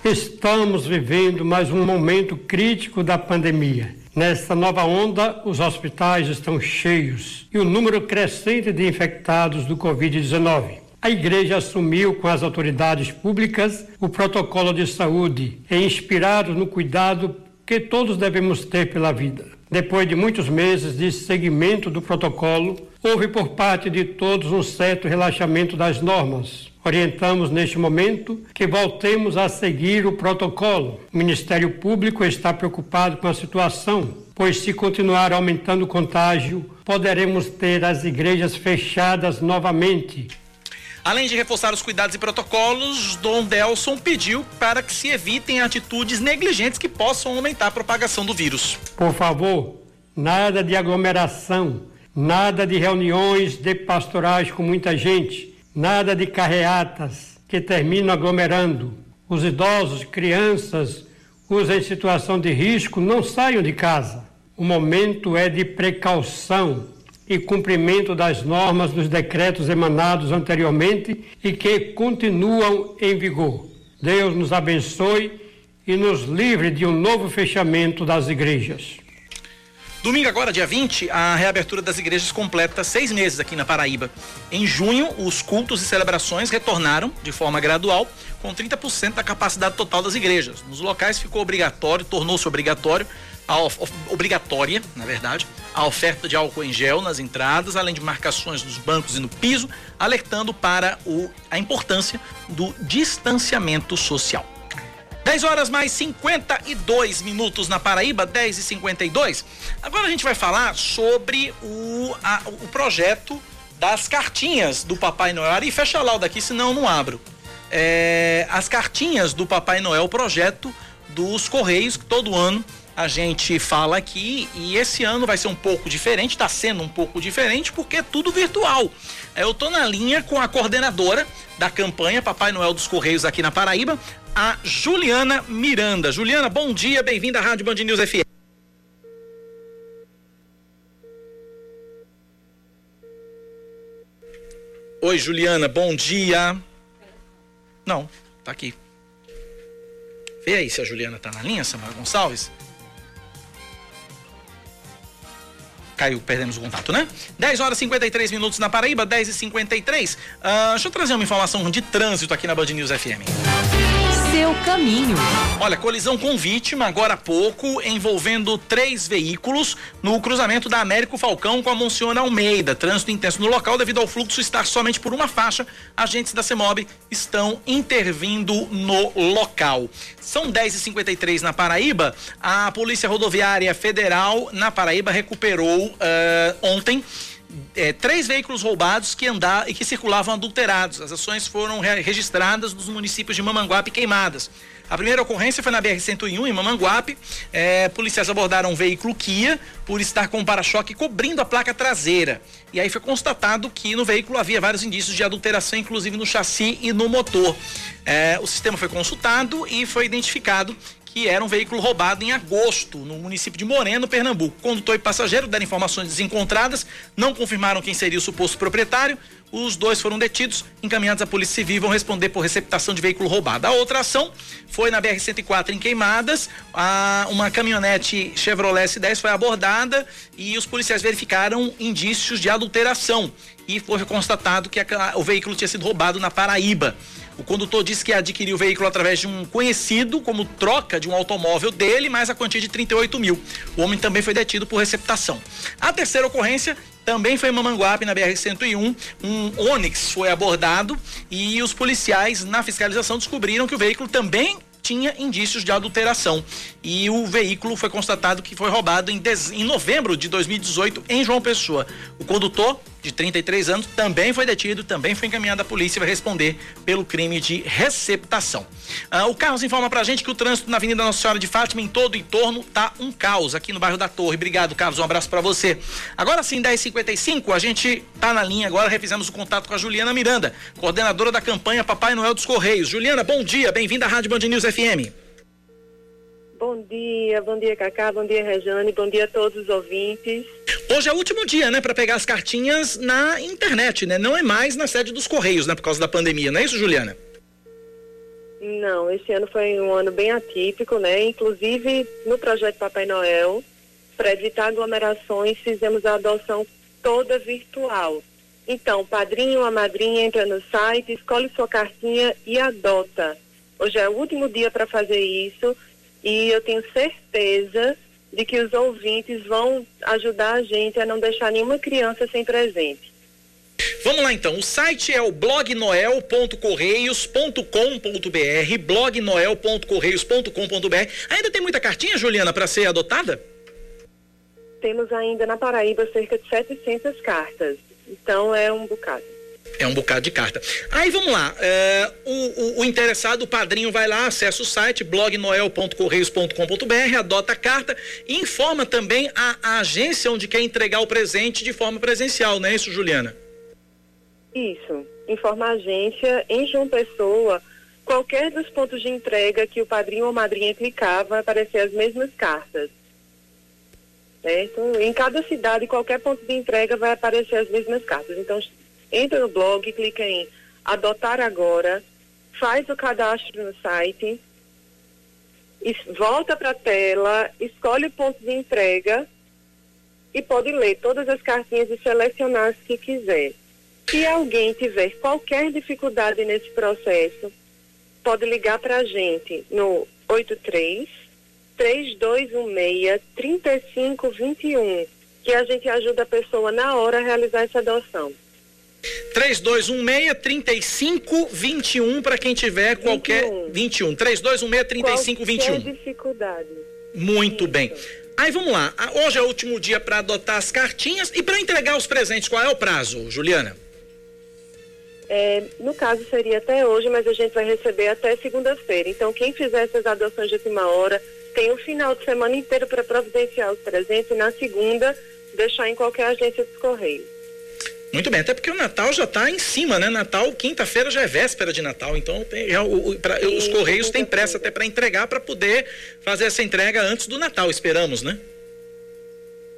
Estamos vivendo mais um momento crítico da pandemia. Nesta nova onda, os hospitais estão cheios e o número crescente de infectados do Covid-19. A igreja assumiu com as autoridades públicas o protocolo de saúde e inspirado no cuidado que todos devemos ter pela vida. Depois de muitos meses de seguimento do protocolo, houve por parte de todos um certo relaxamento das normas. Orientamos neste momento que voltemos a seguir o protocolo. O Ministério Público está preocupado com a situação, pois se continuar aumentando o contágio, poderemos ter as igrejas fechadas novamente. Além de reforçar os cuidados e protocolos, Dom Delson pediu para que se evitem atitudes negligentes que possam aumentar a propagação do vírus. Por favor, nada de aglomeração, nada de reuniões de pastorais com muita gente, nada de carreatas que terminam aglomerando. Os idosos, crianças, os em situação de risco não saiam de casa. O momento é de precaução e cumprimento das normas dos decretos emanados anteriormente e que continuam em vigor. Deus nos abençoe e nos livre de um novo fechamento das igrejas. Domingo agora, dia 20, a reabertura das igrejas completa seis meses aqui na Paraíba. Em junho, os cultos e celebrações retornaram de forma gradual, com 30% da capacidade total das igrejas. Nos locais ficou obrigatório, tornou-se obrigatório, obrigatória, na verdade, a oferta de álcool em gel nas entradas, além de marcações nos bancos e no piso, alertando para o, a importância do distanciamento social. 10 horas mais 52 minutos na Paraíba, 10 e 52. Agora a gente vai falar sobre o, a, o projeto das cartinhas do Papai Noel. Ari, fecha lá o daqui, senão eu não abro. É, as cartinhas do Papai Noel, o projeto dos Correios, que todo ano a gente fala aqui e esse ano vai ser um pouco diferente, está sendo um pouco diferente porque é tudo virtual. Eu tô na linha com a coordenadora da campanha Papai Noel dos Correios aqui na Paraíba, a Juliana Miranda. Juliana, bom dia, bem-vinda à Rádio Band News FM. Oi, Juliana, bom dia. Não, tá aqui. Vê aí se a Juliana tá na linha, Samara Gonçalves. Caiu, perdemos o contato, né? 10 horas e 53 minutos na Paraíba, 10 e 53. Uh, deixa eu trazer uma informação de trânsito aqui na Band News FM seu caminho. Olha, colisão com vítima agora há pouco, envolvendo três veículos no cruzamento da Américo Falcão com a Monsiona Almeida. Trânsito intenso no local devido ao fluxo estar somente por uma faixa. Agentes da CEMOB estão intervindo no local. São 10h53 na Paraíba. A Polícia Rodoviária Federal na Paraíba recuperou uh, ontem é, três veículos roubados que andavam e que circulavam adulterados. As ações foram registradas nos municípios de Mamanguape Queimadas. A primeira ocorrência foi na BR-101, em Mamanguape. É, policiais abordaram um veículo Kia por estar com o para-choque cobrindo a placa traseira. E aí foi constatado que no veículo havia vários indícios de adulteração, inclusive no chassi e no motor. É, o sistema foi consultado e foi identificado que era um veículo roubado em agosto, no município de Moreno, Pernambuco. Condutor e passageiro deram informações desencontradas, não confirmaram quem seria o suposto proprietário. Os dois foram detidos, encaminhados à Polícia Civil vão responder por receptação de veículo roubado. A outra ação foi na BR-104 em Queimadas. A, uma caminhonete Chevrolet S10 foi abordada e os policiais verificaram indícios de adulteração. E foi constatado que a, o veículo tinha sido roubado na Paraíba. O condutor disse que adquiriu o veículo através de um conhecido como troca de um automóvel dele, mais a quantia de 38 mil. O homem também foi detido por receptação. A terceira ocorrência também foi em Mamanguape, na BR-101. Um Onix foi abordado e os policiais, na fiscalização, descobriram que o veículo também tinha indícios de adulteração. E o veículo foi constatado que foi roubado em, em novembro de 2018 em João Pessoa. O condutor, de 33 anos, também foi detido, também foi encaminhado à polícia e vai responder pelo crime de receptação. Ah, o Carlos informa pra gente que o trânsito na Avenida Nossa Senhora de Fátima, em todo o entorno, tá um caos aqui no bairro da Torre. Obrigado, Carlos. Um abraço para você. Agora sim, 10h55, a gente tá na linha agora, refizemos o contato com a Juliana Miranda, coordenadora da campanha Papai Noel dos Correios. Juliana, bom dia, bem-vinda à Rádio Band News FM. Bom dia, bom dia Cacá, bom dia Rejane, bom dia a todos os ouvintes. Hoje é o último dia, né, para pegar as cartinhas na internet, né? Não é mais na sede dos Correios, né, por causa da pandemia, não é isso, Juliana? Não, esse ano foi um ano bem atípico, né? Inclusive, no projeto Papai Noel, para evitar aglomerações, fizemos a adoção toda virtual. Então, o padrinho ou a madrinha entra no site, escolhe sua cartinha e adota. Hoje é o último dia para fazer isso e eu tenho certeza de que os ouvintes vão ajudar a gente a não deixar nenhuma criança sem presente. Vamos lá então, o site é o blognoel.correios.com.br, blognoel.correios.com.br. Ainda tem muita cartinha, Juliana, para ser adotada? Temos ainda na Paraíba cerca de 700 cartas, então é um bocado. É um bocado de carta. Aí vamos lá. É, o, o, o, interessado, o padrinho, vai lá, acessa o site blognoel.correios.com.br, adota a carta e informa também a, a, agência onde quer entregar o presente de forma presencial, não é isso, Juliana? Isso. Informa a agência em João Pessoa. Qualquer dos pontos de entrega que o padrinho ou madrinha clicar, vai aparecer as mesmas cartas. Certo? Em cada cidade, qualquer ponto de entrega vai aparecer as mesmas cartas. Então, entra no blog, clica em adotar agora, faz o cadastro no site, volta para a tela, escolhe o ponto de entrega e pode ler todas as cartinhas e selecionar as que quiser. Se alguém tiver qualquer dificuldade nesse processo, pode ligar para a gente no 83 3216 3521, que a gente ajuda a pessoa na hora a realizar essa adoção. 3216-3521 para quem tiver 21. qualquer. 21. 3216-3521. dificuldade. Muito Isso. bem. Aí vamos lá. Hoje é o último dia para adotar as cartinhas e para entregar os presentes. Qual é o prazo, Juliana? É, no caso seria até hoje, mas a gente vai receber até segunda-feira. Então, quem fizer essas adoções de última hora tem o final de semana inteiro para providenciar os presentes e na segunda deixar em qualquer agência dos Correios. Muito bem, até porque o Natal já está em cima, né? Natal, quinta-feira já é véspera de Natal, então tem, já, o, pra, Sim, os Correios têm pressa até para entregar para poder fazer essa entrega antes do Natal, esperamos, né?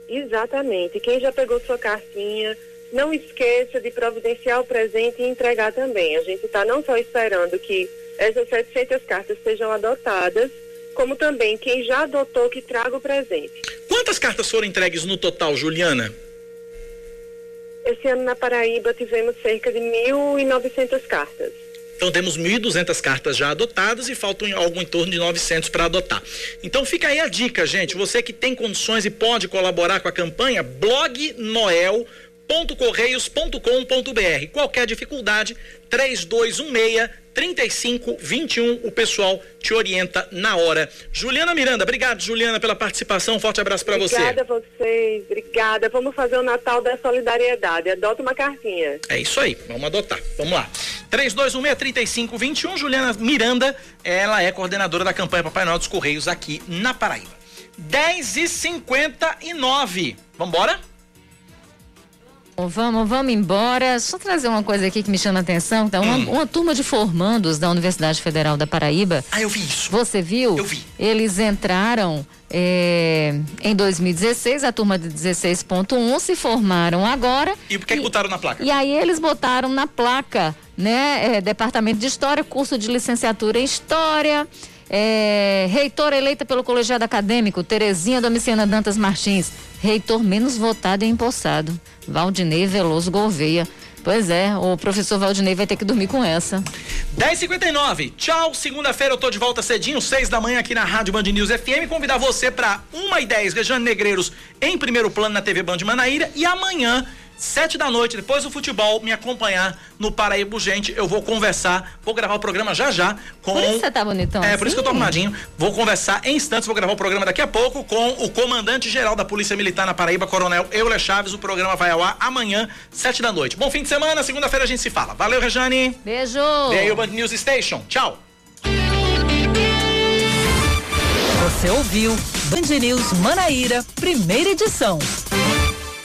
Exatamente. Quem já pegou sua cartinha, não esqueça de providenciar o presente e entregar também. A gente está não só esperando que essas 700 cartas sejam adotadas, como também quem já adotou que traga o presente. Quantas cartas foram entregues no total, Juliana? Esse ano na Paraíba tivemos cerca de 1.900 cartas. Então temos 1.200 cartas já adotadas e faltam algo em torno de 900 para adotar. Então fica aí a dica, gente. Você que tem condições e pode colaborar com a campanha, blog Noel correios.com.br. Qualquer dificuldade, 3216 3521, o pessoal te orienta na hora. Juliana Miranda, obrigado, Juliana, pela participação. Um forte abraço para você. Obrigada a vocês, obrigada. Vamos fazer o Natal da Solidariedade. Adota uma cartinha. É isso aí, vamos adotar. Vamos lá. 3216-3521, Juliana Miranda, ela é coordenadora da campanha Papai Noel dos Correios aqui na Paraíba. 10 e 59 Vamos embora? Vamos, vamos embora. Só trazer uma coisa aqui que me chama a atenção. Então, uma, hum. uma, turma de formandos da Universidade Federal da Paraíba. Ah, eu vi isso. Você viu? Eu vi. Eles entraram é, em 2016, a turma de 16.1 se formaram agora. E por que, que botaram na placa? E aí eles botaram na placa, né? É, Departamento de História, curso de licenciatura em História. É, reitora eleita pelo colegiado acadêmico, Terezinha Domiciana Dantas Martins. Reitor menos votado e empossado, Valdinei Veloso Gouveia. Pois é, o professor Valdinei vai ter que dormir com essa. 10:59. Tchau. Segunda-feira eu tô de volta cedinho, seis da manhã aqui na Rádio Band News FM. Convidar você para uma e dez, Rejane Negreiros em primeiro plano na TV Band Manaíra e amanhã sete da noite, depois do futebol, me acompanhar no Paraíba Urgente. Eu vou conversar, vou gravar o programa já já com. Por isso você tá bonitão. É, assim? por isso que eu tô arrumadinho. Vou conversar em instantes, vou gravar o programa daqui a pouco com o comandante-geral da Polícia Militar na Paraíba, Coronel Euler Chaves. O programa vai ao ar amanhã, sete da noite. Bom fim de semana, segunda-feira a gente se fala. Valeu, Rejane. Beijo. Veio o Band News Station. Tchau. Você ouviu Band News Manaíra, primeira edição.